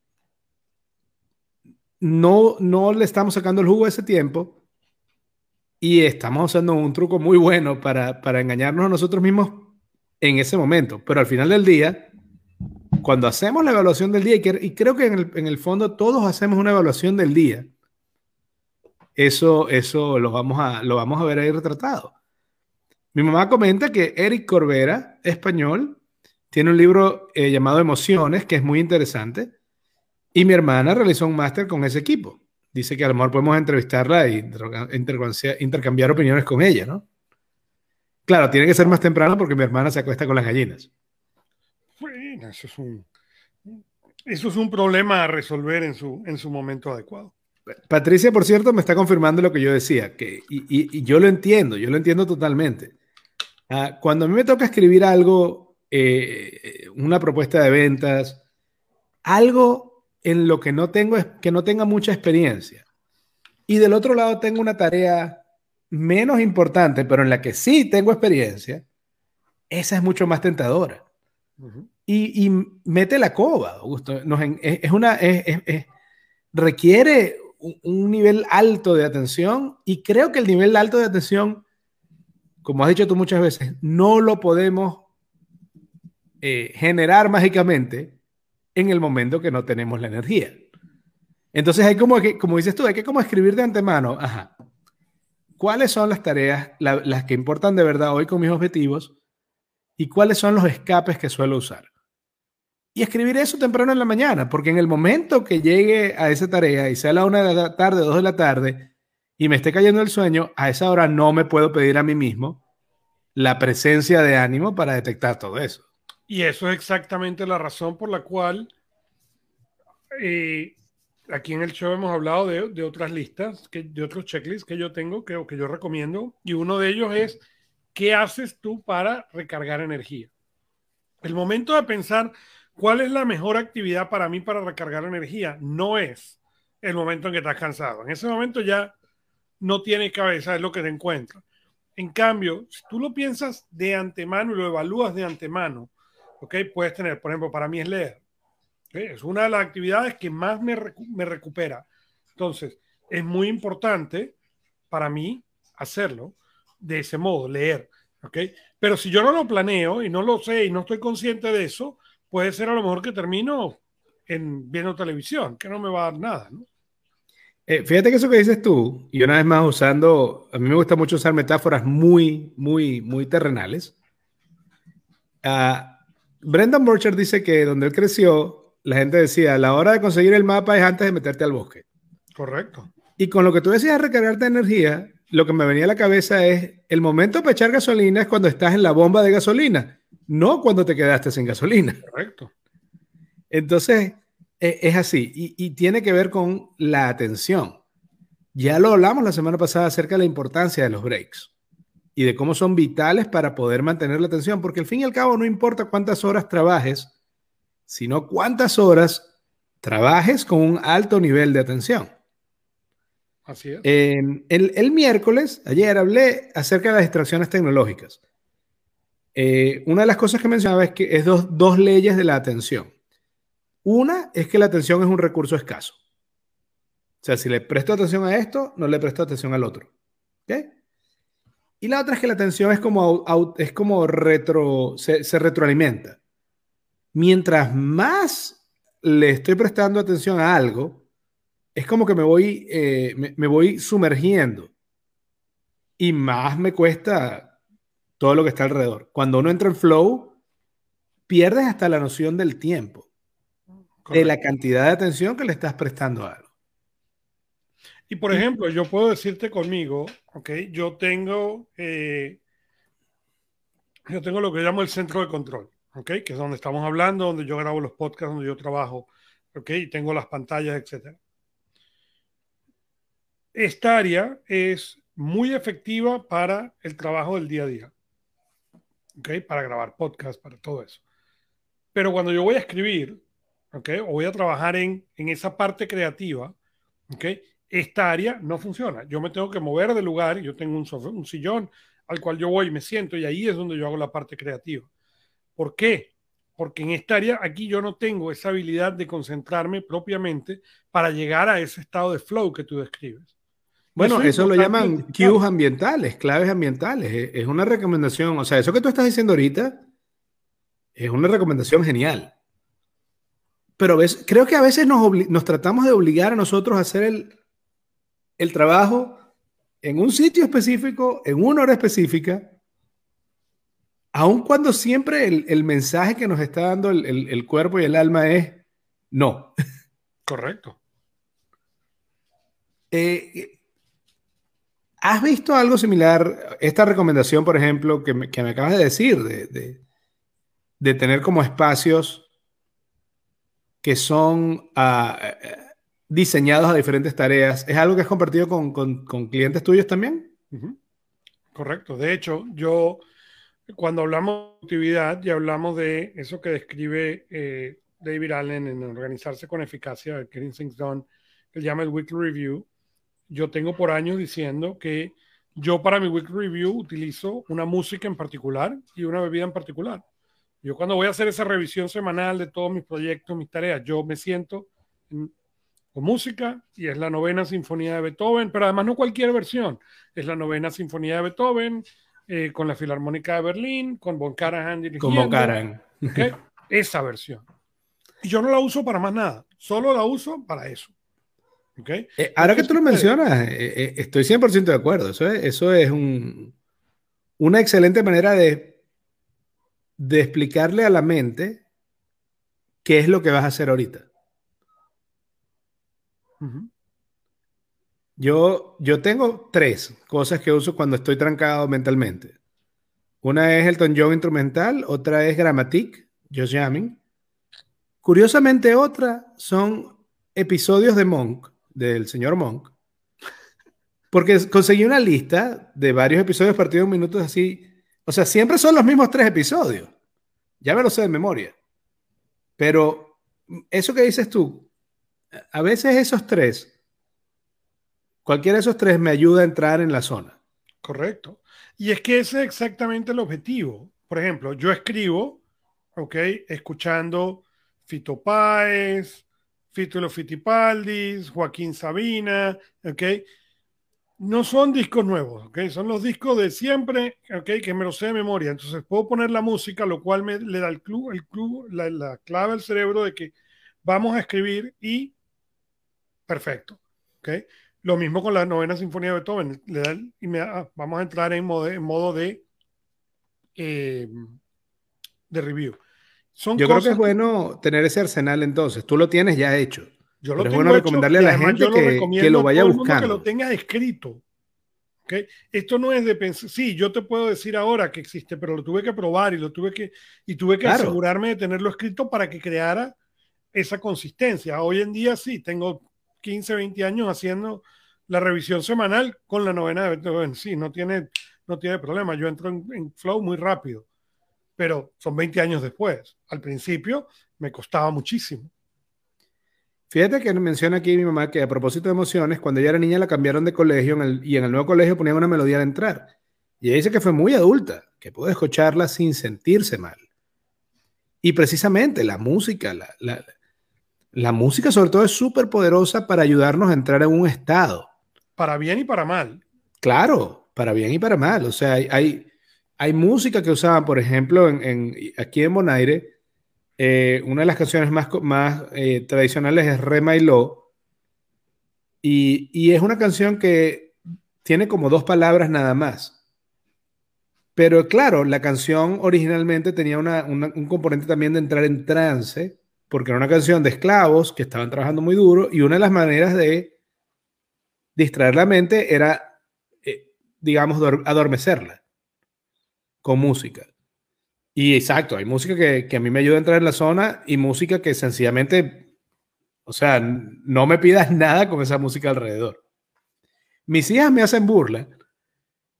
no, no le estamos sacando el jugo a ese tiempo y estamos usando un truco muy bueno para, engañarnos a nosotros mismos en ese momento. Pero al final del día, cuando hacemos la evaluación del día, y, creo que en el, fondo todos hacemos una evaluación del día, eso, eso lo, vamos a, lo vamos a ver ahí retratado. Mi mamá comenta que Eric Corbera, español, tiene un libro eh, llamado Emociones, que es muy interesante y mi hermana realizó un máster con ese equipo. Dice que a lo mejor podemos entrevistarla e intercambiar opiniones con ella, ¿no? Claro, tiene que ser más temprano porque mi hermana se acuesta con las gallinas. Bueno, eso es un, eso es un problema a resolver en su, en su momento adecuado. Patricia, por cierto, me está confirmando lo que yo decía, que, y, yo lo entiendo, yo lo entiendo totalmente. Ah, cuando a mí me toca escribir algo, eh, una propuesta de ventas, algo en lo que no tengo que no tenga mucha experiencia. Y del otro lado tengo una tarea menos importante, pero en la que sí tengo experiencia, esa es mucho más tentadora. y, mete la coba, Augusto. es, una, requiere un, nivel alto de atención y creo que el nivel alto de atención, como has dicho tú muchas veces, no lo podemos eh, generar mágicamente en el momento que no tenemos la energía. Entonces hay como que, como dices tú, hay que como escribir de antemano, ¿cuáles son las tareas, las que importan de verdad hoy con mis objetivos? ¿Y cuáles son los escapes que suelo usar? Y escribir eso temprano en la mañana, porque en el momento que llegue a esa tarea y sea la una de la tarde, dos de la tarde, y me esté cayendo el sueño, a esa hora no me puedo pedir a mí mismo la presencia de ánimo para detectar todo eso. Y eso es exactamente la razón por la cual eh, aquí en el show hemos hablado de, otras listas, que, de otros checklists que yo tengo, que, que yo recomiendo. Y uno de ellos es, ¿qué haces tú para recargar energía? El momento de pensar cuál es la mejor actividad para mí para recargar energía no es el momento en que estás cansado. En ese momento ya no tiene cabeza, es lo que te encuentras. En cambio, si tú lo piensas de antemano y lo evalúas de antemano, ¿ok? Puedes tener, por ejemplo, para mí es leer. Es una de las actividades que más me, me recupera. Entonces, es muy importante para mí hacerlo de ese modo, leer. ¿ok? Pero si yo no lo planeo y no lo sé y no estoy consciente de eso, puede ser a lo mejor que termino en viendo televisión, que no me va a dar nada, ¿no? Eh, fíjate que eso que dices tú, y una vez más usando, a mí me gusta mucho usar metáforas muy, muy, muy terrenales. Uh, Brendan Burchard dice que donde él creció, la gente decía, la hora de conseguir el mapa es antes de meterte al bosque. Correcto. Y con lo que tú decías de recargarte energía, lo que me venía a la cabeza es, el momento para echar gasolina es cuando estás en la bomba de gasolina, no cuando te quedaste sin gasolina. Correcto. Entonces, e, es así, y, y tiene que ver con la atención. Ya lo hablamos la semana pasada acerca de la importancia de los breaks y de cómo son vitales para poder mantener la atención, porque al fin y al cabo no importa cuántas horas trabajes, sino cuántas horas trabajes con un alto nivel de atención. Así es. el, miércoles, ayer, hablé acerca de las distracciones tecnológicas. Eh, una de las cosas que mencionaba es que es dos, dos leyes de la atención. Una es que la atención es un recurso escaso. O sea, si le presto atención a esto, no le presto atención al otro. ¿Okay? Y la otra es que la atención es como, es como retro, se, retroalimenta. Mientras más le estoy prestando atención a algo, es como que me voy, eh, me, voy sumergiendo y más me cuesta todo lo que está alrededor. Cuando uno entra en flow, pierdes hasta la noción del tiempo, de la cantidad de atención que le estás prestando a algo. Y por ejemplo, yo puedo decirte conmigo, ok, yo tengo, eh, yo tengo lo que llamo el centro de control, ok, que es donde estamos hablando, donde yo grabo los podcasts, donde yo trabajo, ok, y tengo las pantallas, etcétera. Esta área es muy efectiva para el trabajo del día a día, ok, para grabar podcasts, para todo eso. Pero cuando yo voy a escribir, ok, o voy a trabajar en, en esa parte creativa, ok, esta área no funciona. Yo me tengo que mover de lugar, yo tengo un, un sillón al cual yo voy y me siento y ahí es donde yo hago la parte creativa. ¿Por qué? Porque en esta área aquí yo no tengo esa habilidad de concentrarme propiamente para llegar a ese estado de flow que tú describes. Bueno, eso, lo llaman cues ambientales, claves ambientales. Es una recomendación, o sea, eso que tú estás diciendo ahorita es una recomendación genial. Pero ves, creo que a veces nos, nos tratamos de obligar a nosotros a hacer el, el trabajo en un sitio específico, en una hora específica, aun cuando siempre el, mensaje que nos está dando el, cuerpo y el alma es no. Correcto. Eh, ¿Has visto algo similar? Esta recomendación, por ejemplo, que me, acabas de decir, de, tener como espacios que son ah, diseñados a diferentes tareas. ¿Es algo que has compartido con, clientes tuyos también? Correcto. De hecho, yo cuando hablamos de actividad y hablamos de eso que describe eh, David Allen en organizarse con eficacia, el Getting Things Done, que llama el Weekly Review, yo tengo por años diciendo que yo para mi Weekly Review utilizo una música en particular y una bebida en particular. Yo cuando voy a hacer esa revisión semanal de todos mis proyectos, mis tareas, yo me siento en, con música y es la novena sinfonía de Beethoven, pero además no cualquier versión, es la novena sinfonía de Beethoven eh, con la Filarmónica de Berlín, con Von Karajan Con Von Karajan. Esa versión. Y yo no la uso para más nada, solo la uso para eso. ¿Okay? Eh, ahora que tú lo mencionas, eh, estoy 100% de acuerdo. Eso es, eso es un, una excelente manera de, de explicarle a la mente qué es lo que vas a hacer ahorita. Yo, yo tengo tres cosas que uso cuando estoy trancado mentalmente. Una es el Elton John instrumental, otra es Grammatic, Josh Jamming. Curiosamente, otra son episodios de Monk, del señor Monk, porque conseguí una lista de varios episodios partidos en minutos así. O sea, siempre son los mismos tres episodios. Ya me lo sé de memoria. Pero eso que dices tú, a veces esos tres, cualquiera de esos tres me ayuda a entrar en la zona. Correcto. Y es que ese es exactamente el objetivo. Por ejemplo, yo escribo, ¿ok? Escuchando Fito Páez, Fito los Fitipaldis, Joaquín Sabina, ¿ok? No son discos nuevos, ¿ok? Son los discos de siempre, ¿ok? Que me lo sé de memoria. Entonces puedo poner la música, lo cual me le da el club, el club, la, la clave al cerebro de que vamos a escribir y perfecto. ¿okay? Lo mismo con la novena sinfonía de Beethoven. Le da y me, ah, vamos a entrar en modo, en modo de, eh, de review. Son Yo creo que es bueno tener ese arsenal entonces. Tú lo tienes ya hecho. Yo lo Pero es bueno recomendarle a la gente que, lo que, lo vaya buscando. Que lo tenga escrito. ¿Okay? Esto no es de pensar, sí, yo te puedo decir ahora que existe, pero lo tuve que probar y lo tuve que, y tuve que asegurarme de tenerlo escrito para que creara esa consistencia. Hoy en día sí, tengo 15, 20 años haciendo la revisión semanal con la novena de Beethoven. Sí, no tiene, no tiene problema. Yo entro en, flow muy rápido, pero son 20 años después. Al principio me costaba muchísimo. Fíjate que menciona aquí mi mamá que a propósito de emociones, cuando ella era niña la cambiaron de colegio y en el nuevo colegio ponían una melodía al entrar. Y ella dice que fue muy adulta, que pudo escucharla sin sentirse mal. Y precisamente la música, la, la música sobre todo es súper poderosa para ayudarnos a entrar en un estado. Para bien y para mal. Claro, para bien y para mal. O sea, hay, hay, música que usaban, por ejemplo, en, aquí en Bonaire, eh, una de las canciones más, más eh, tradicionales es Re My Y, y es una canción que tiene como dos palabras nada más. Pero claro, la canción originalmente tenía un componente también de entrar en trance, porque era una canción de esclavos que estaban trabajando muy duro y una de las maneras de distraer la mente era, eh, digamos, adormecerla con música. Y exacto, hay música que, que, a mí me ayuda a entrar en la zona y música que sencillamente, o sea, no me pidas nada con esa música alrededor. Mis hijas me hacen burla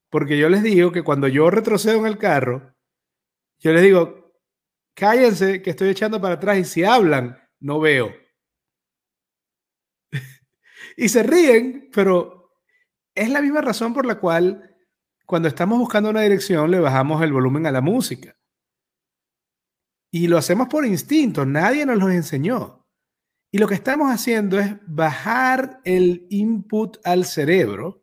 porque yo les digo que cuando yo retrocedo en el carro, yo les digo, cállense que estoy echando para atrás y si hablan, no veo. y se ríen, pero es la misma razón por la cual cuando estamos buscando una dirección le bajamos el volumen a la música. Y lo hacemos por instinto, nadie nos lo enseñó. Y lo que estamos haciendo es bajar el input al cerebro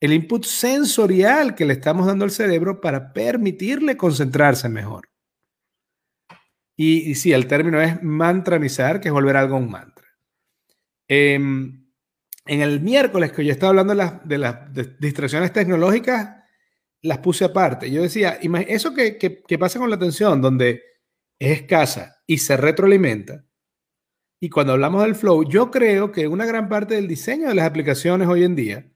el input sensorial que le estamos dando al cerebro para permitirle concentrarse mejor. Y, sí, el término es mantranizar, que es volver algo a un mantra. Em, en el miércoles que yo estaba hablando de las, distracciones tecnológicas, las puse aparte. Yo decía, eso que, que pasa con la atención, donde es escasa y se retroalimenta, y cuando hablamos del flow, yo creo que una gran parte del diseño de las aplicaciones hoy en día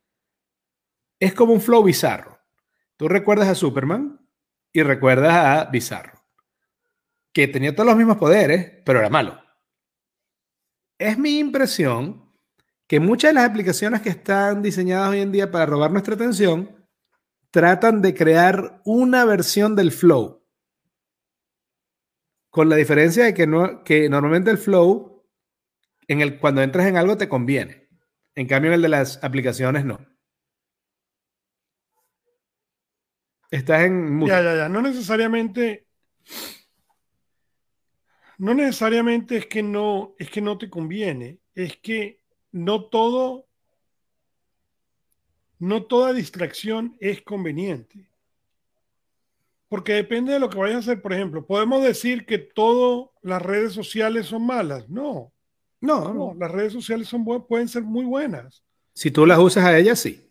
es como un flow bizarro. Tú recuerdas a Superman y recuerdas a Bizarro, que tenía todos los mismos poderes, pero era malo. Es mi impresión que muchas de las aplicaciones que están diseñadas hoy en día para robar nuestra atención tratan de crear una versión del flow. Con la diferencia de que, no, que normalmente el flow, cuando entras en algo, te conviene. En cambio, en el de las aplicaciones no. Estás en. Ya, ya, ya. No necesariamente. No necesariamente es que no, es que no te conviene. Es que no todo. No toda distracción es conveniente. Porque depende de lo que vayas a hacer. Por ejemplo, podemos decir que todas las redes sociales son malas. No. No, no. Las redes sociales son pueden ser muy buenas. Si tú las usas a ellas, sí.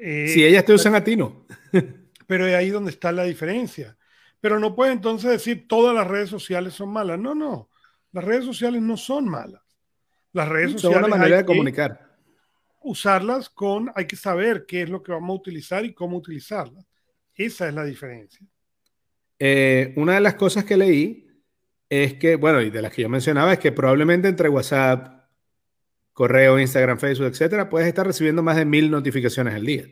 Eh, si ellas te usan a ti, no. pero es ahí donde está la diferencia. Pero no puede entonces decir todas las redes sociales son malas. No, no. Las redes sociales no son malas. Las redes sociales son una manera de comunicar. Usarlas con, hay que saber qué es lo que vamos a utilizar y cómo utilizarlas. Esa es la diferencia. Eh, una de las cosas que leí es que, bueno, y de las que yo mencionaba, es que probablemente entre WhatsApp, correo, Instagram, Facebook, etcétera, puedes estar recibiendo más de mil notificaciones al día.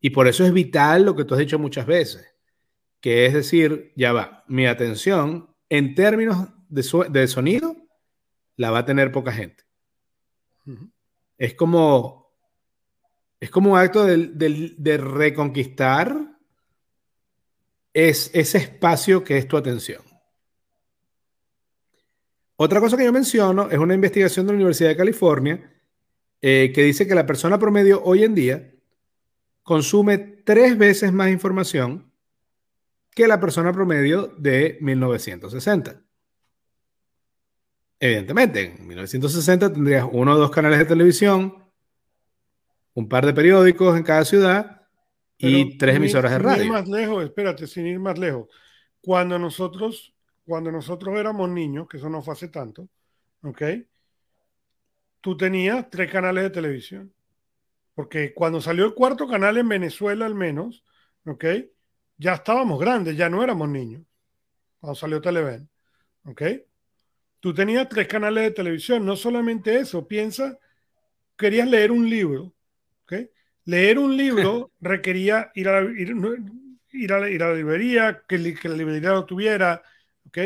Y por eso es vital lo que tú has dicho muchas veces, que es decir, ya va, mi atención en términos de, sonido la va a tener poca gente. Es como, es como un acto de, reconquistar es, ese espacio que es tu atención. Otra cosa que yo menciono es una investigación de la Universidad de California eh, que dice que la persona promedio hoy en día consume tres veces más información que la persona promedio de 1960. Evidentemente, en 1960 tendrías uno o dos canales de televisión, un par de periódicos en cada ciudad y tres emisoras de radio. Sin ir más lejos, espérate, sin ir más lejos. Cuando nosotros, cuando nosotros éramos niños, que eso no fue hace tanto, ¿ok? Tú tenías tres canales de televisión. Porque cuando salió el cuarto canal en Venezuela al menos, ¿ok? Ya estábamos grandes, ya no éramos niños. Cuando salió Televen, ¿ok? Tú tenías tres canales de televisión, no solamente eso, piensa, querías leer un libro, ¿ok? Leer un libro requería ir a, ir, ir, a, ir a la librería, que, que la librería lo tuviera, ¿ok?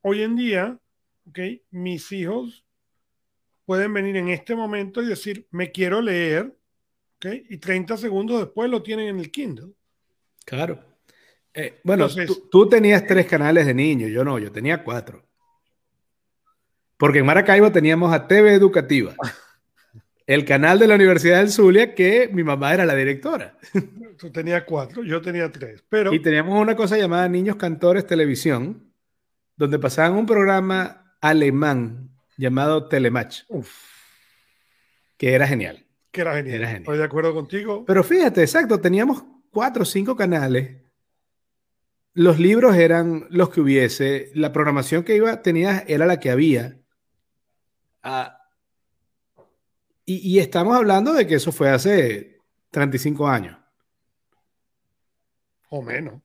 Hoy en día, ¿ok? Mis hijos pueden venir en este momento y decir, me quiero leer y 30 segundos después lo tienen en el Kindle. Claro. Eh, bueno, tú, tenías tres canales de niños, yo no, yo tenía cuatro. Porque en Maracaibo teníamos a TV Educativa, el canal de la Universidad del Zulia, que mi mamá era la directora. Tú tenías cuatro, yo tenía tres. Pero... Y teníamos una cosa llamada Niños Cantores Televisión, donde pasaban un programa alemán llamado Telematch, que era genial que era genial. Estoy de acuerdo contigo. Pero fíjate, exacto, teníamos cuatro o cinco canales, los libros eran los que hubiese, la programación que iba tenías era la que había. Ah, y, estamos hablando de que eso fue hace 35 años. O menos.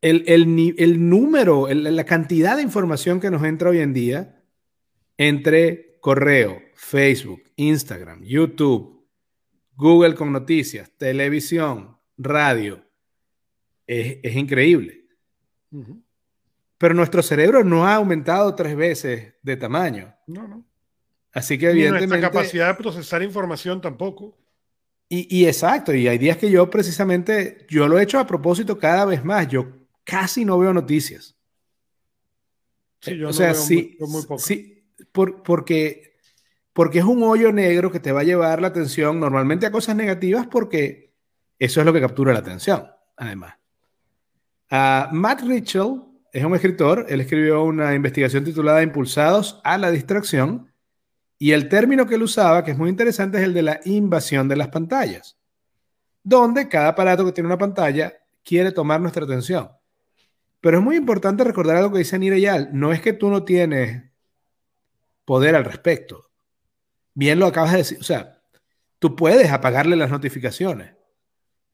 El, el número, la cantidad de información que nos entra hoy en día entre correo, Facebook, Instagram, YouTube, Google con noticias, televisión, radio, es, increíble. Pero nuestro cerebro no ha aumentado tres veces de tamaño. No, no. Así que evidentemente... nuestra capacidad de procesar información tampoco. Y, exacto, y hay días que yo precisamente, yo lo he hecho a propósito cada vez más, yo casi no veo noticias. Sí, yo o sea, sí, muy, poco. sí porque, porque es un hoyo negro que te va a llevar la atención normalmente a cosas negativas porque eso es lo que captura la atención, además. Uh, Matt Ritchell es un escritor, él escribió una investigación titulada Impulsados a la distracción y el término que él usaba, que es muy interesante, es el de la invasión de las pantallas, donde cada aparato que tiene una pantalla quiere tomar nuestra atención. Pero es muy importante recordar algo que dice Anira no es que tú no tienes poder al respecto. Bien lo acabas de decir, o sea, tú puedes apagarle las notificaciones.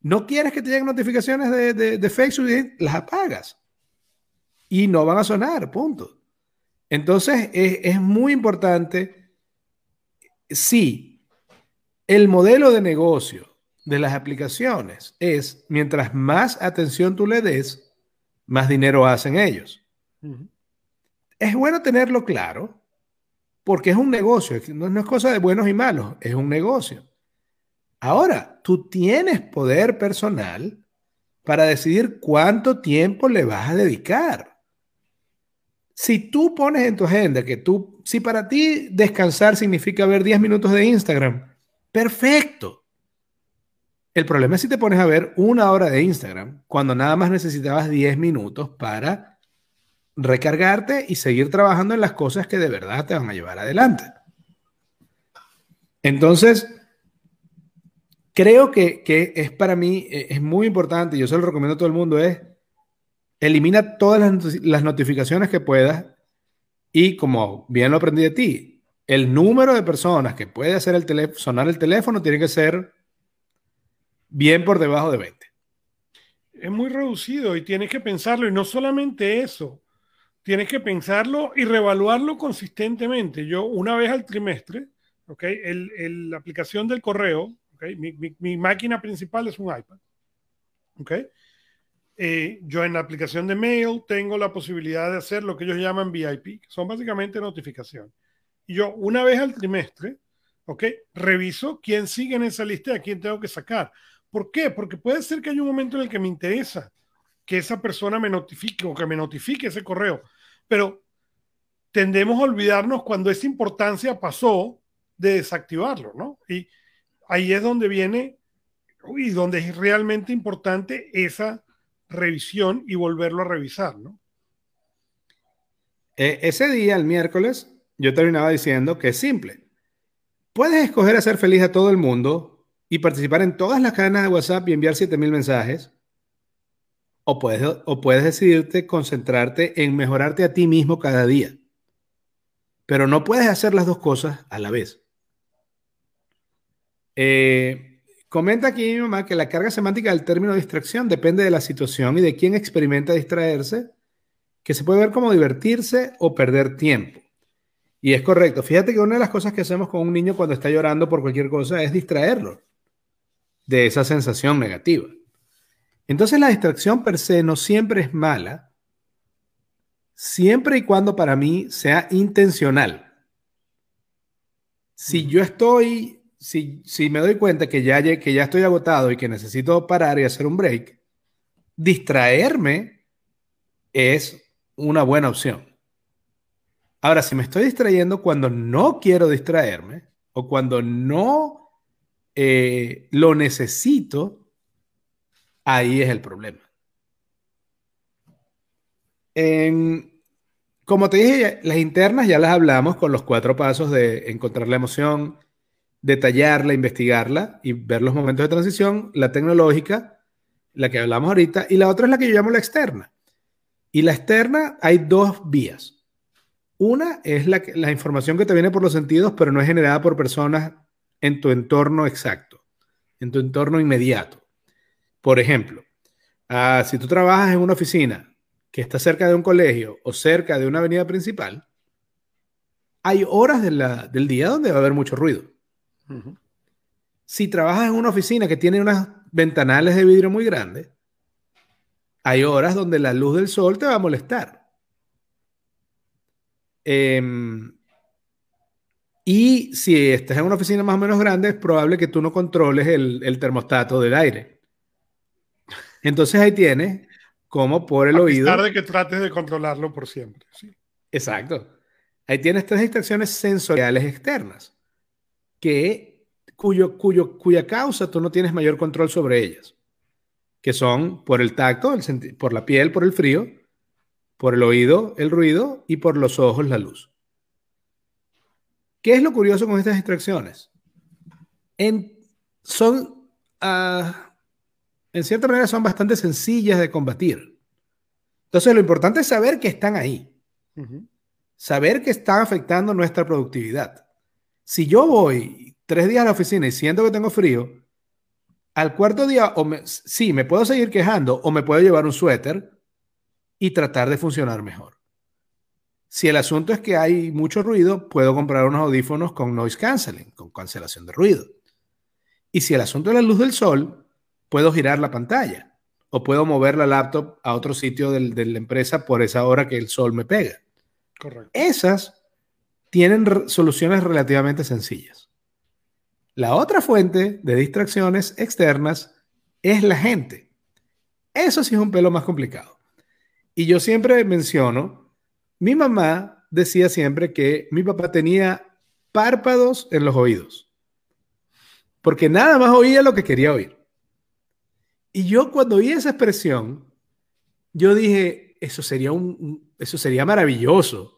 No quieres que te lleguen notificaciones de, de Facebook, las apagas. Y no van a sonar, punto. Entonces, es, es muy importante si el modelo de negocio de las aplicaciones es, mientras más atención tú le des, más dinero hacen ellos. Es bueno tenerlo claro, porque es un negocio, no, es cosa de buenos y malos, es un negocio. Ahora, tú tienes poder personal para decidir cuánto tiempo le vas a dedicar. Si tú pones en tu agenda que tú, si para ti descansar significa ver 10 minutos de Instagram, perfecto. El problema es si te pones a ver una hora de Instagram cuando nada más necesitabas 10 minutos para recargarte y seguir trabajando en las cosas que de verdad te van a llevar adelante. Entonces, creo que, que es para mí, e, es muy importante, yo se lo recomiendo a todo el mundo, es Elimina todas las, notificaciones que puedas y como bien lo aprendí de ti, el número de personas que puede hacer el sonar el teléfono tiene que ser bien por debajo de 20. Es muy reducido y tienes que pensarlo y no solamente eso, tienes que pensarlo y reevaluarlo consistentemente. Yo una vez al trimestre, ¿okay? la aplicación del correo, ¿okay? mi, mi, máquina principal es un iPad. ¿okay? Eh, yo en la aplicación de mail tengo la posibilidad de hacer lo que ellos llaman VIP, que son básicamente notificaciones. Y yo una vez al trimestre, ¿ok? Reviso quién sigue en esa lista y a quién tengo que sacar. ¿Por qué? Porque puede ser que haya un momento en el que me interesa que esa persona me notifique o que me notifique ese correo, pero tendemos a olvidarnos cuando esa importancia pasó de desactivarlo, ¿no? Y ahí es donde viene y donde es realmente importante esa revisión y volverlo a revisar, ¿no? E, ese día, el miércoles, yo terminaba diciendo que es simple. Puedes escoger hacer feliz a todo el mundo y participar en todas las cadenas de WhatsApp y enviar 7000 mensajes. O puedes, o puedes decidirte concentrarte en mejorarte a ti mismo cada día. Pero no puedes hacer las dos cosas a la vez. Eh, Comenta aquí mi mamá que la carga semántica del término distracción depende de la situación y de quién experimenta distraerse, que se puede ver como divertirse o perder tiempo. Y es correcto. Fíjate que una de las cosas que hacemos con un niño cuando está llorando por cualquier cosa es distraerlo de esa sensación negativa. Entonces la distracción per se no siempre es mala, siempre y cuando para mí sea intencional. Si yo estoy si, me doy cuenta que ya, que ya estoy agotado y que necesito parar y hacer un break, distraerme es una buena opción. Ahora, si me estoy distrayendo cuando no quiero distraerme o cuando no eh, lo necesito, ahí es el problema. como te dije, las internas ya las hablamos con los cuatro pasos de encontrar la emoción, detallarla, investigarla y ver los momentos de transición, la tecnológica la que hablamos ahorita, y la otra es la que yo llamo la externa. Y la externa hay dos vías. Una es la, la información que te viene por los sentidos, pero no es generada por personas en tu entorno exacto, en tu entorno inmediato. Por ejemplo, ah, si tú trabajas en una oficina que está cerca de un colegio o cerca de una avenida principal, hay horas del día donde va a haber mucho ruido. Si trabajas en una oficina que tiene unas ventanales de vidrio muy grandes, hay horas donde la luz del sol te va a molestar. Em, y si estás en una oficina más o menos grande, es probable que tú no controles el, termostato del aire. Entonces ahí tienes como por el oído. A pesar de que trates de controlarlo por siempre. Sí. Exacto. Ahí tienes tres distracciones sensoriales externas que, cuyo, cuyo, cuya causa tú no tienes mayor control sobre ellas que son por el tacto, por la piel, por el frío, por el oído, el ruido y por los ojos, la luz. ¿Qué es lo curioso con estas distracciones? En, son, ah, en cierta manera, son bastante sencillas de combatir. Entonces, lo importante es saber que están ahí. Saber que están afectando nuestra productividad. Si yo voy tres días a la oficina y siento que tengo frío, al cuarto día, o sí, me puedo seguir quejando o me puedo llevar un suéter y tratar de funcionar mejor. Si el asunto es que hay mucho ruido, puedo comprar unos audífonos con noise canceling, con cancelación de ruido. Y si el asunto es la luz del sol, puedo girar la pantalla o puedo mover la laptop a otro sitio de la empresa por esa hora que el sol me pega. Correcto. Esas tienen soluciones relativamente sencillas. La otra fuente de distracciones externas es la gente. Eso sí es un pelo más complicado. Y yo siempre menciono, mi mamá decía siempre que mi papá tenía párpados en los oídos, porque nada más oía lo que quería oír. Y yo cuando oí esa expresión, yo dije, eso sería un, eso sería maravilloso.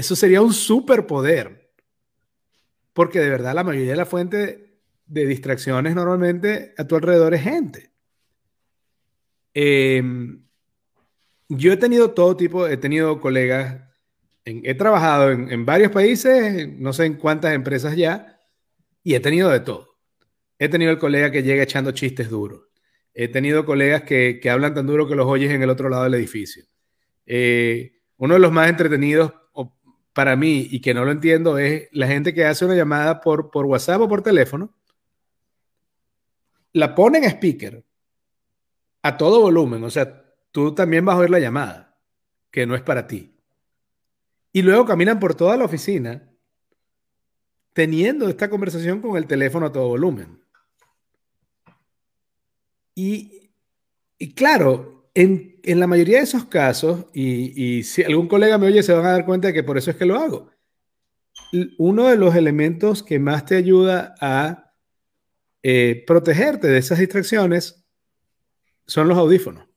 Eso sería un superpoder porque de verdad la mayoría de la fuente de distracciones normalmente a tu alrededor es gente. Em, yo he tenido todo tipo, he tenido colegas, he trabajado en, varios países, no sé en cuántas empresas ya, y he tenido de todo. He tenido el colega que llega echando chistes duros. He tenido colegas que, hablan tan duro que los oyes en el otro lado del edificio. Eh, uno de los más entretenidos para mí y que no lo entiendo es la gente que hace una llamada por, por WhatsApp o por teléfono, la ponen en speaker a todo volumen, o sea, tú también vas a oír la llamada, que no es para ti. Y luego caminan por toda la oficina teniendo esta conversación con el teléfono a todo volumen. Y, y claro, en, la mayoría de esos casos, y, si algún colega me oye, se van a dar cuenta de que por eso es que lo hago. Uno de los elementos que más te ayuda a eh, protegerte de esas distracciones son los audífonos.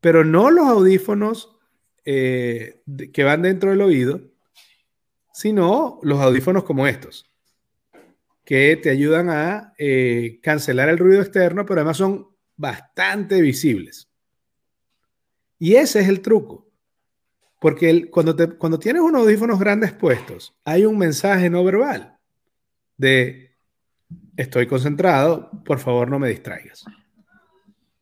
Pero no los audífonos eh, que van dentro del oído, sino los audífonos como estos, que te ayudan a eh, cancelar el ruido externo, pero además son bastante visibles. Y ese es el truco. Porque cuando, cuando tienes unos audífonos grandes puestos, hay un mensaje no verbal de estoy concentrado, por favor no me distraigas.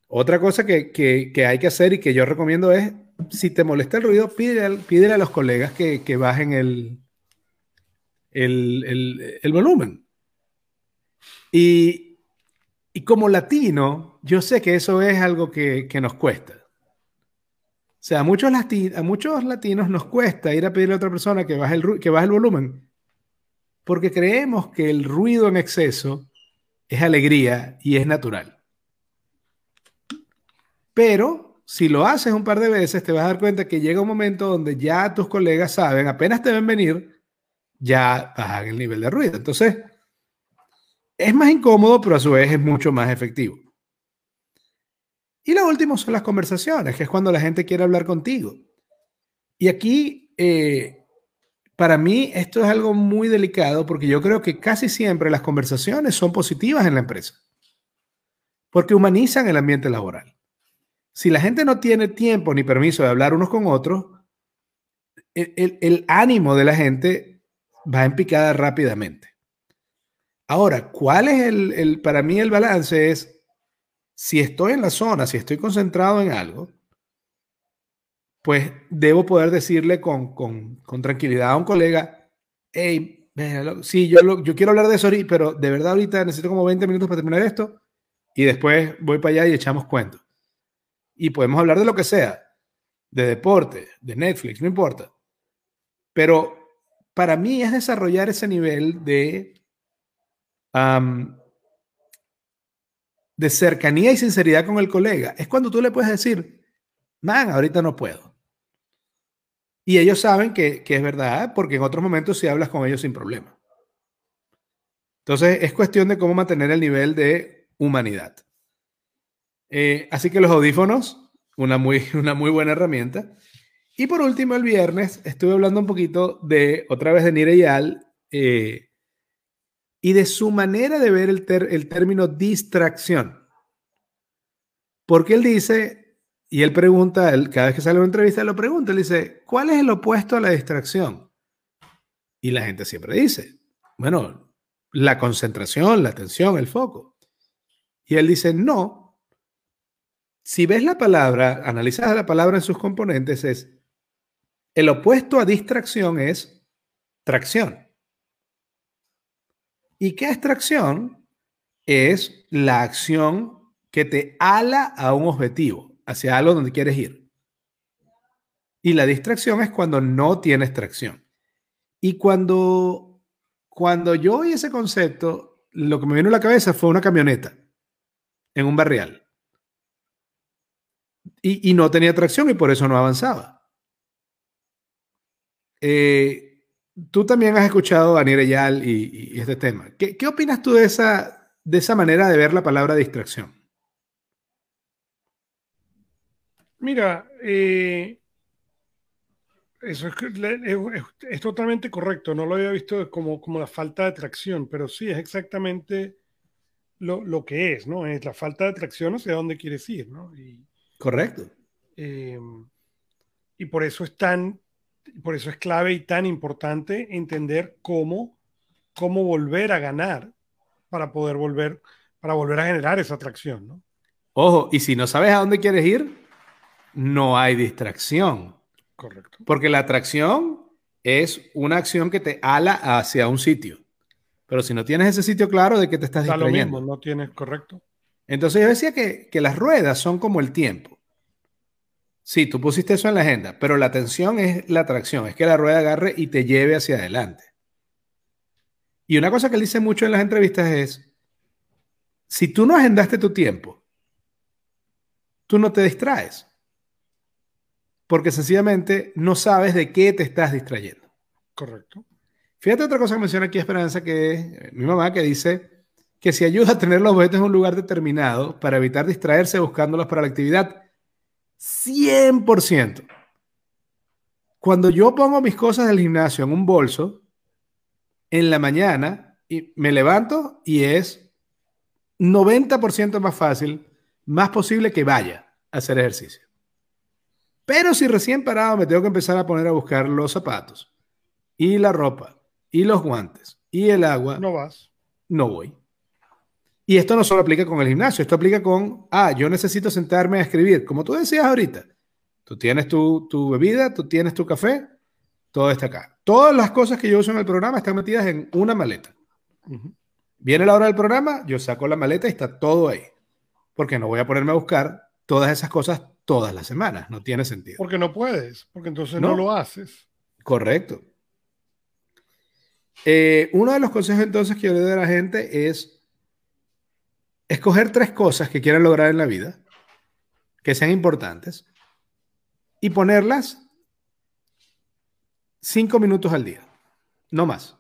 Otra cosa que, hay que hacer y que yo recomiendo es, si te molesta el ruido, pídele, a los colegas que, bajen el, volumen. Y, como latino, yo sé que eso es algo que nos cuesta. Sea, a muchos, a muchos latinos nos cuesta ir a pedirle a otra persona que baje, el, que baje el volumen porque creemos que el ruido en exceso es alegría y es natural. Pero si lo haces un par de veces, te vas a dar cuenta que llega un momento donde ya tus colegas saben, apenas te ven venir, ya bajan el nivel de ruido. Entonces, es más incómodo, pero a su vez es mucho más efectivo. Y lo último son las conversaciones, que es cuando la gente quiere hablar contigo. Y aquí, eh, para mí, esto es algo muy delicado porque yo creo que casi siempre las conversaciones son positivas en la empresa. porque humanizan el ambiente laboral. Si la gente no tiene tiempo ni permiso de hablar unos con otros, el, ánimo de la gente va en picada rápidamente. Ahora, ¿cuál es el, para mí el balance? Es, si estoy en la zona, si estoy concentrado en algo, pues debo poder decirle con, tranquilidad a un colega, hey, sí, yo, yo quiero hablar de eso, pero de verdad ahorita necesito como 20 minutos para terminar esto y después voy para allá y echamos cuentos. Y podemos hablar de lo que sea, de deporte, de Netflix, no importa. Pero para mí es desarrollar ese nivel de, de cercanía y sinceridad con el colega. Es cuando tú le puedes decir, man, ahorita no puedo. Y ellos saben que, que es verdad, porque en otros momentos sí hablas con ellos sin problema. Entonces es cuestión de cómo mantener el nivel de humanidad. Eh, así que los audífonos, una muy, una muy buena herramienta. Y por último, el viernes estuve hablando un poquito de, otra vez de Nireyal, eh, y de su manera de ver el, el término distracción. Porque él dice, y él pregunta, cada vez que sale una entrevista, lo pregunta, él dice, ¿cuál es el opuesto a la distracción? Y la gente siempre dice, bueno, la concentración, la atención, el foco. Y él dice, no. Si ves la palabra, analizas la palabra en sus componentes, es el opuesto a distracción es tracción. ¿Y qué es tracción? Es la acción que te ala a un objetivo, hacia algo donde quieres ir. Y la distracción es cuando no tienes tracción. Y cuando, cuando yo oí ese concepto, lo que me vino a la cabeza fue una camioneta en un barrial. Y, y no tenía tracción y por eso no avanzaba. Eh, tú también has escuchado a Nireyal y, y este tema. ¿Qué, ¿Qué, opinas tú de esa, de esa manera de ver la palabra distracción? Mira, eh, eso es, es, totalmente correcto. No lo había visto como, como la falta de tracción, pero sí es exactamente lo, lo, que es, ¿no? Es la falta de tracción hacia dónde quieres ir, ¿no? Y, Correcto. Eh, y por eso es tan por eso es clave y tan importante entender cómo, cómo volver a ganar para poder volver, para volver a generar esa atracción, ¿no? Ojo, y si no sabes a dónde quieres ir, no hay distracción. Correcto. Porque la atracción es una acción que te ala hacia un sitio. Pero si no tienes ese sitio claro, ¿de qué te estás distrayendo? Lo mismo, no tienes correcto. Entonces yo decía que, que las ruedas son como el tiempo. Sí, tú pusiste eso en la agenda, pero la atención es la atracción, es que la rueda agarre y te lleve hacia adelante. Y una cosa que él dice mucho en las entrevistas es, si tú no agendaste tu tiempo, tú no te distraes, porque sencillamente no sabes de qué te estás distrayendo. Correcto. Fíjate otra cosa que menciona aquí Esperanza, que es eh, mi mamá, que dice que si ayuda a tener los objetos en un lugar determinado para evitar distraerse buscándolos para la actividad, 100%. Cuando yo pongo mis cosas del gimnasio en un bolso, en la mañana, y me levanto y es 90% más fácil, más posible que vaya a hacer ejercicio. Pero si recién parado me tengo que empezar a poner a buscar los zapatos y la ropa y los guantes y el agua, no vas. No voy. Y esto no solo aplica con el gimnasio, esto aplica con, ah, yo necesito sentarme a escribir, como tú decías ahorita. Tú tienes tu, tu bebida, tú tienes tu café, todo está acá. Todas las cosas que yo uso en el programa están metidas en una maleta. Viene la hora del programa, yo saco la maleta y está todo ahí. Porque no voy a ponerme a buscar todas esas cosas todas las semanas. No tiene sentido. Porque no puedes, porque entonces no, lo haces. Correcto. Eh, uno de los consejos entonces que yo le doy a la gente es escoger tres cosas que quieran lograr en la vida, que sean importantes, y ponerlas cinco minutos al día, no más.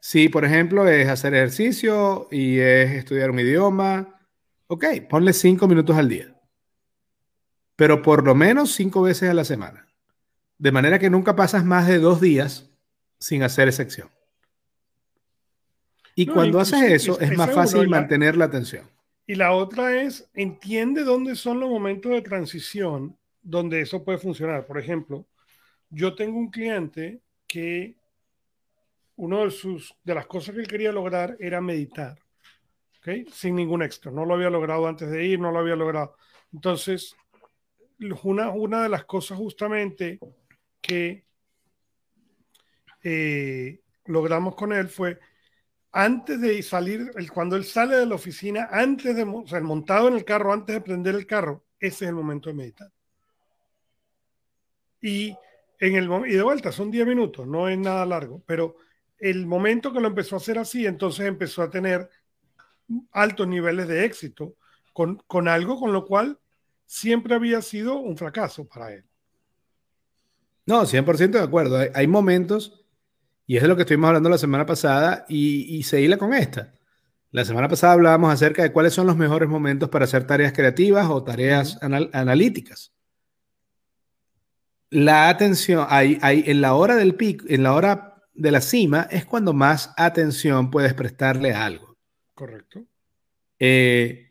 Si, por ejemplo, es hacer ejercicio y es estudiar un idioma, ok, ponle cinco minutos al día, pero por lo menos cinco veces a la semana, de manera que nunca pasas más de dos días sin hacer esa acción. Y cuando haces eso, es, más fácil mantener la atención. Y la otra es, entiende dónde son los momentos de transición donde eso puede funcionar. Por ejemplo, yo tengo un cliente que uno de, sus, de las cosas que él quería lograr era meditar, ¿okay? sin ningún extra. No lo había logrado antes de ir, no lo había logrado. Entonces, una, una de las cosas justamente que eh, logramos con él fue antes de salir, cuando él sale de la oficina, antes de, o montado en el carro, antes de prender el carro, ese es el momento de meditar. Y, en el, y de vuelta, son 10 minutos, no es nada largo, pero el momento que lo empezó a hacer así, entonces empezó a tener altos niveles de éxito con, con algo con lo cual siempre había sido un fracaso para él. No, 100% de acuerdo. Hay, momentos, y es de lo que estuvimos hablando la semana pasada, y, y seguirla con esta. La semana pasada hablábamos acerca de cuáles son los mejores momentos para hacer tareas creativas o tareas analíticas. La atención, hay, hay, en la hora del pico, en la hora de la cima, es cuando más atención puedes prestarle a algo. Correcto. Eh,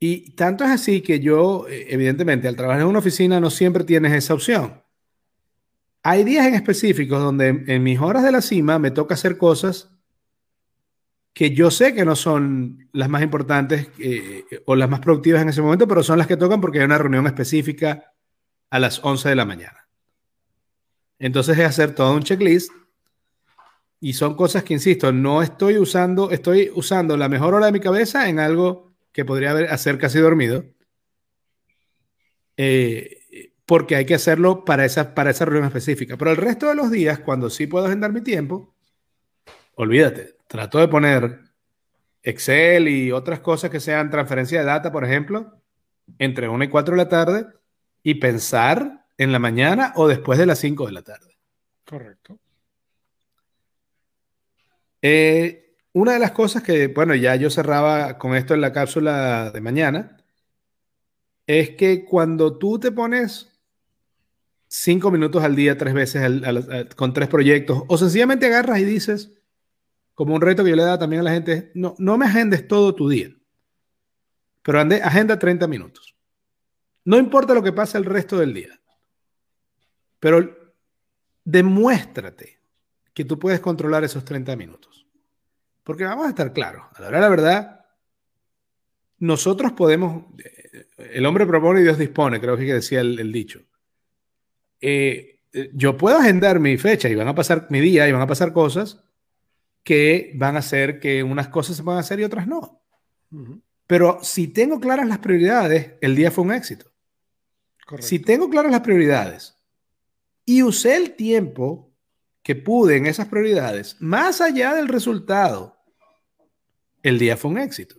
y tanto es así que yo, eh, evidentemente, al trabajar en una oficina no siempre tienes esa opción. Hay días en específicos donde en, mis horas de la cima me toca hacer cosas que yo sé que no son las más importantes eh, o las más productivas en ese momento, pero son las que tocan porque hay una reunión específica a las 11 de la mañana. Entonces es hacer todo un checklist y son cosas que, insisto, no estoy usando, estoy usando la mejor hora de mi cabeza en algo que podría haber, hacer casi dormido, eh, porque hay que hacerlo para esa, para esa reunión específica. Pero el resto de los días, cuando sí puedo agendar mi tiempo, olvídate, trato de poner Excel y otras cosas que sean transferencia de data, por ejemplo, entre 1 y 4 de la tarde y pensar en la mañana o después de las 5 de la tarde. Correcto. Eh, una de las cosas que, bueno, ya yo cerraba con esto en la cápsula de mañana, es que cuando tú te pones cinco minutos al día, tres veces con tres proyectos, o sencillamente agarras y dices, como un reto que yo le da también a la gente, no, no me agendes todo tu día, pero ande, agenda 30 minutos. No importa lo que pase el resto del día, pero demuéstrate que tú puedes controlar esos 30 minutos. Porque vamos a estar claros, a la hora de la verdad, nosotros podemos, el hombre propone y Dios dispone, creo que decía el, dicho. Eh, yo puedo agendar mi fecha y van a pasar mi día y van a pasar cosas que van a hacer que unas cosas se puedan hacer y otras no. Pero si tengo claras las prioridades, el día fue un éxito. Si tengo claras las prioridades y usé el tiempo que pude en esas prioridades, más allá del resultado, el día fue un éxito.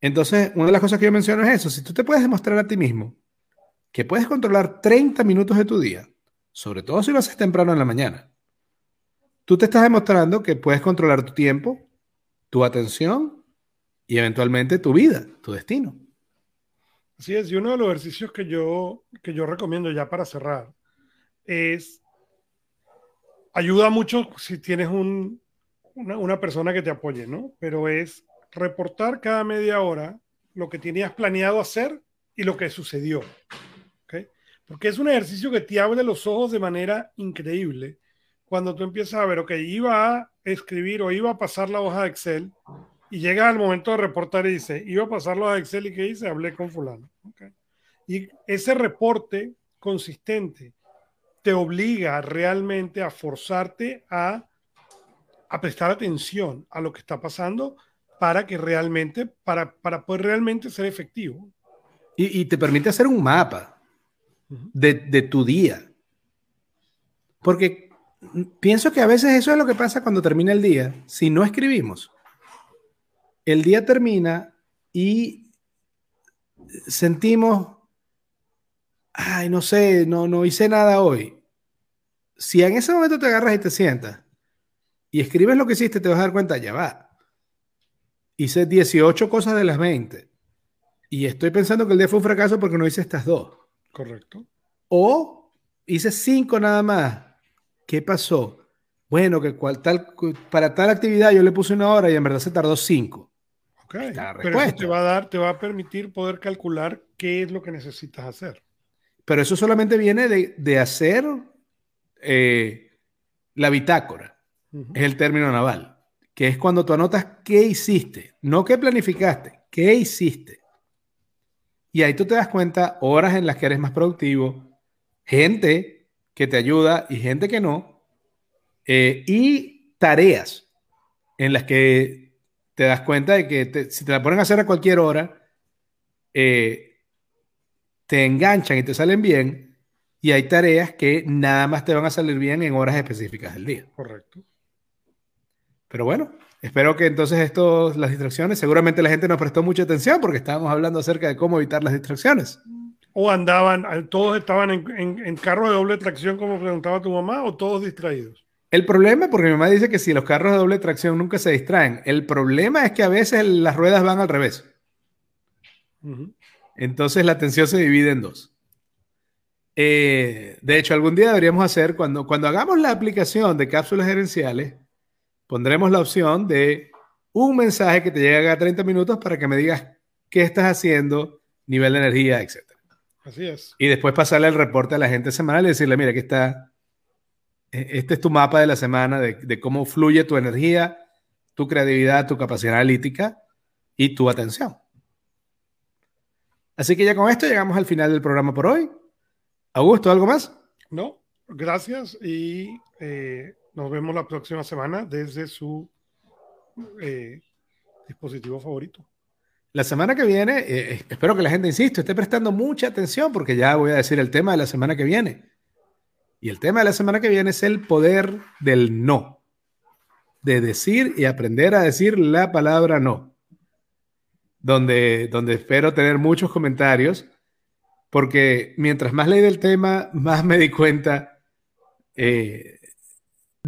Entonces, una de las cosas que yo menciono es eso. Si tú te puedes demostrar a ti mismo que puedes controlar 30 minutos de tu día, sobre todo si lo haces temprano en la mañana, tú te estás demostrando que puedes controlar tu tiempo, tu atención y eventualmente tu vida, tu destino. Así es, y uno de los ejercicios que yo, que yo recomiendo ya para cerrar es, ayuda mucho si tienes un, una, persona que te apoye, ¿no? Pero es reportar cada media hora lo que tenías planeado hacer y lo que sucedió. Porque es un ejercicio que te abre los ojos de manera increíble cuando tú empiezas a ver, ok, iba a escribir o iba a pasar la hoja de Excel y llega al momento de reportar y dice, iba a pasar la hoja de Excel y ¿qué hice? Hablé con fulano. Y ese reporte consistente te obliga realmente a forzarte a a prestar atención a lo que está pasando para que realmente, para, para poder realmente ser efectivo. Y, te permite hacer un mapa de, de, tu día. Porque pienso que a veces eso es lo que pasa cuando termina el día. Si no escribimos, el día termina y sentimos, ay, no sé, no, no hice nada hoy. Si en ese momento te agarras y te sientas y escribes lo que hiciste, te vas a dar cuenta, ya va. Hice 18 cosas de las 20. Y estoy pensando que el día fue un fracaso porque no hice estas dos. Correcto. O hice 5 nada más. ¿Qué pasó? bueno, que cual, tal, para tal actividad yo le puse una hora y en verdad se tardó cinco. Ok, pero eso te va a dar, te va a permitir poder calcular qué es lo que necesitas hacer. Pero eso solamente viene de, hacer eh, la bitácora, es el término naval, que es cuando tú anotas qué hiciste, no qué planificaste, qué hiciste. Y ahí tú te das cuenta horas en las que eres más productivo, gente que te ayuda y gente que no, eh, y tareas en las que te das cuenta de que si te la ponen a hacer a cualquier hora, eh, te enganchan y te salen bien, y hay tareas que nada más te van a salir bien en horas específicas del día. Correcto. Pero bueno, Espero que entonces esto, las distracciones, seguramente la gente nos prestó mucha atención porque estábamos hablando acerca de cómo evitar las distracciones. O andaban, todos estaban en, en, carros de doble tracción, como preguntaba tu mamá, o todos distraídos. El problema, porque mi mamá dice que si los carros de doble tracción nunca se distraen, el problema es que a veces las ruedas van al revés. Entonces la atención se divide en dos. Eh, de hecho, algún día deberíamos hacer, cuando, cuando hagamos la aplicación de cápsulas gerenciales, pondremos la opción de un mensaje que te llegue a 30 minutos para que me digas qué estás haciendo, nivel de energía, etc. Así es. Y después pasarle el reporte a la gente semanal y decirle, mira, aquí está, e, este es tu mapa de la semana de, cómo fluye tu energía, tu creatividad, tu capacidad analítica y tu atención. Así que ya con esto llegamos al final del programa por hoy. Augusto, ¿algo más? No, gracias y eh, nos vemos la próxima semana desde su eh, dispositivo favorito. La semana que viene, eh, espero que la gente, insisto, esté prestando mucha atención porque ya voy a decir el tema de la semana que viene. Y el tema de la semana que viene es el poder del no. De decir y aprender a decir la palabra no. Donde, donde espero tener muchos comentarios porque mientras más leí del tema, más me di cuenta eh,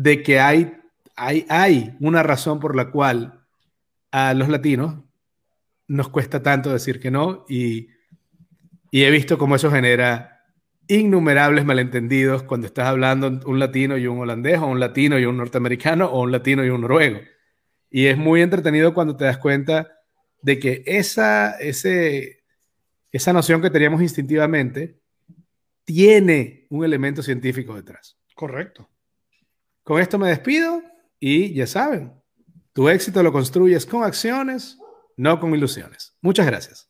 de que hay, hay, hay una razón por la cual a los latinos nos cuesta tanto decir que no y, he visto cómo eso genera innumerables malentendidos cuando estás hablando un latino y un holandés o un latino y un norteamericano o un latino y un noruego. Y es muy entretenido cuando te das cuenta de que esa, ese, esa noción que teníamos instintivamente tiene un elemento científico detrás. Correcto. Con esto me despido y ya saben, tu éxito lo construyes con acciones, no con ilusiones. Muchas gracias.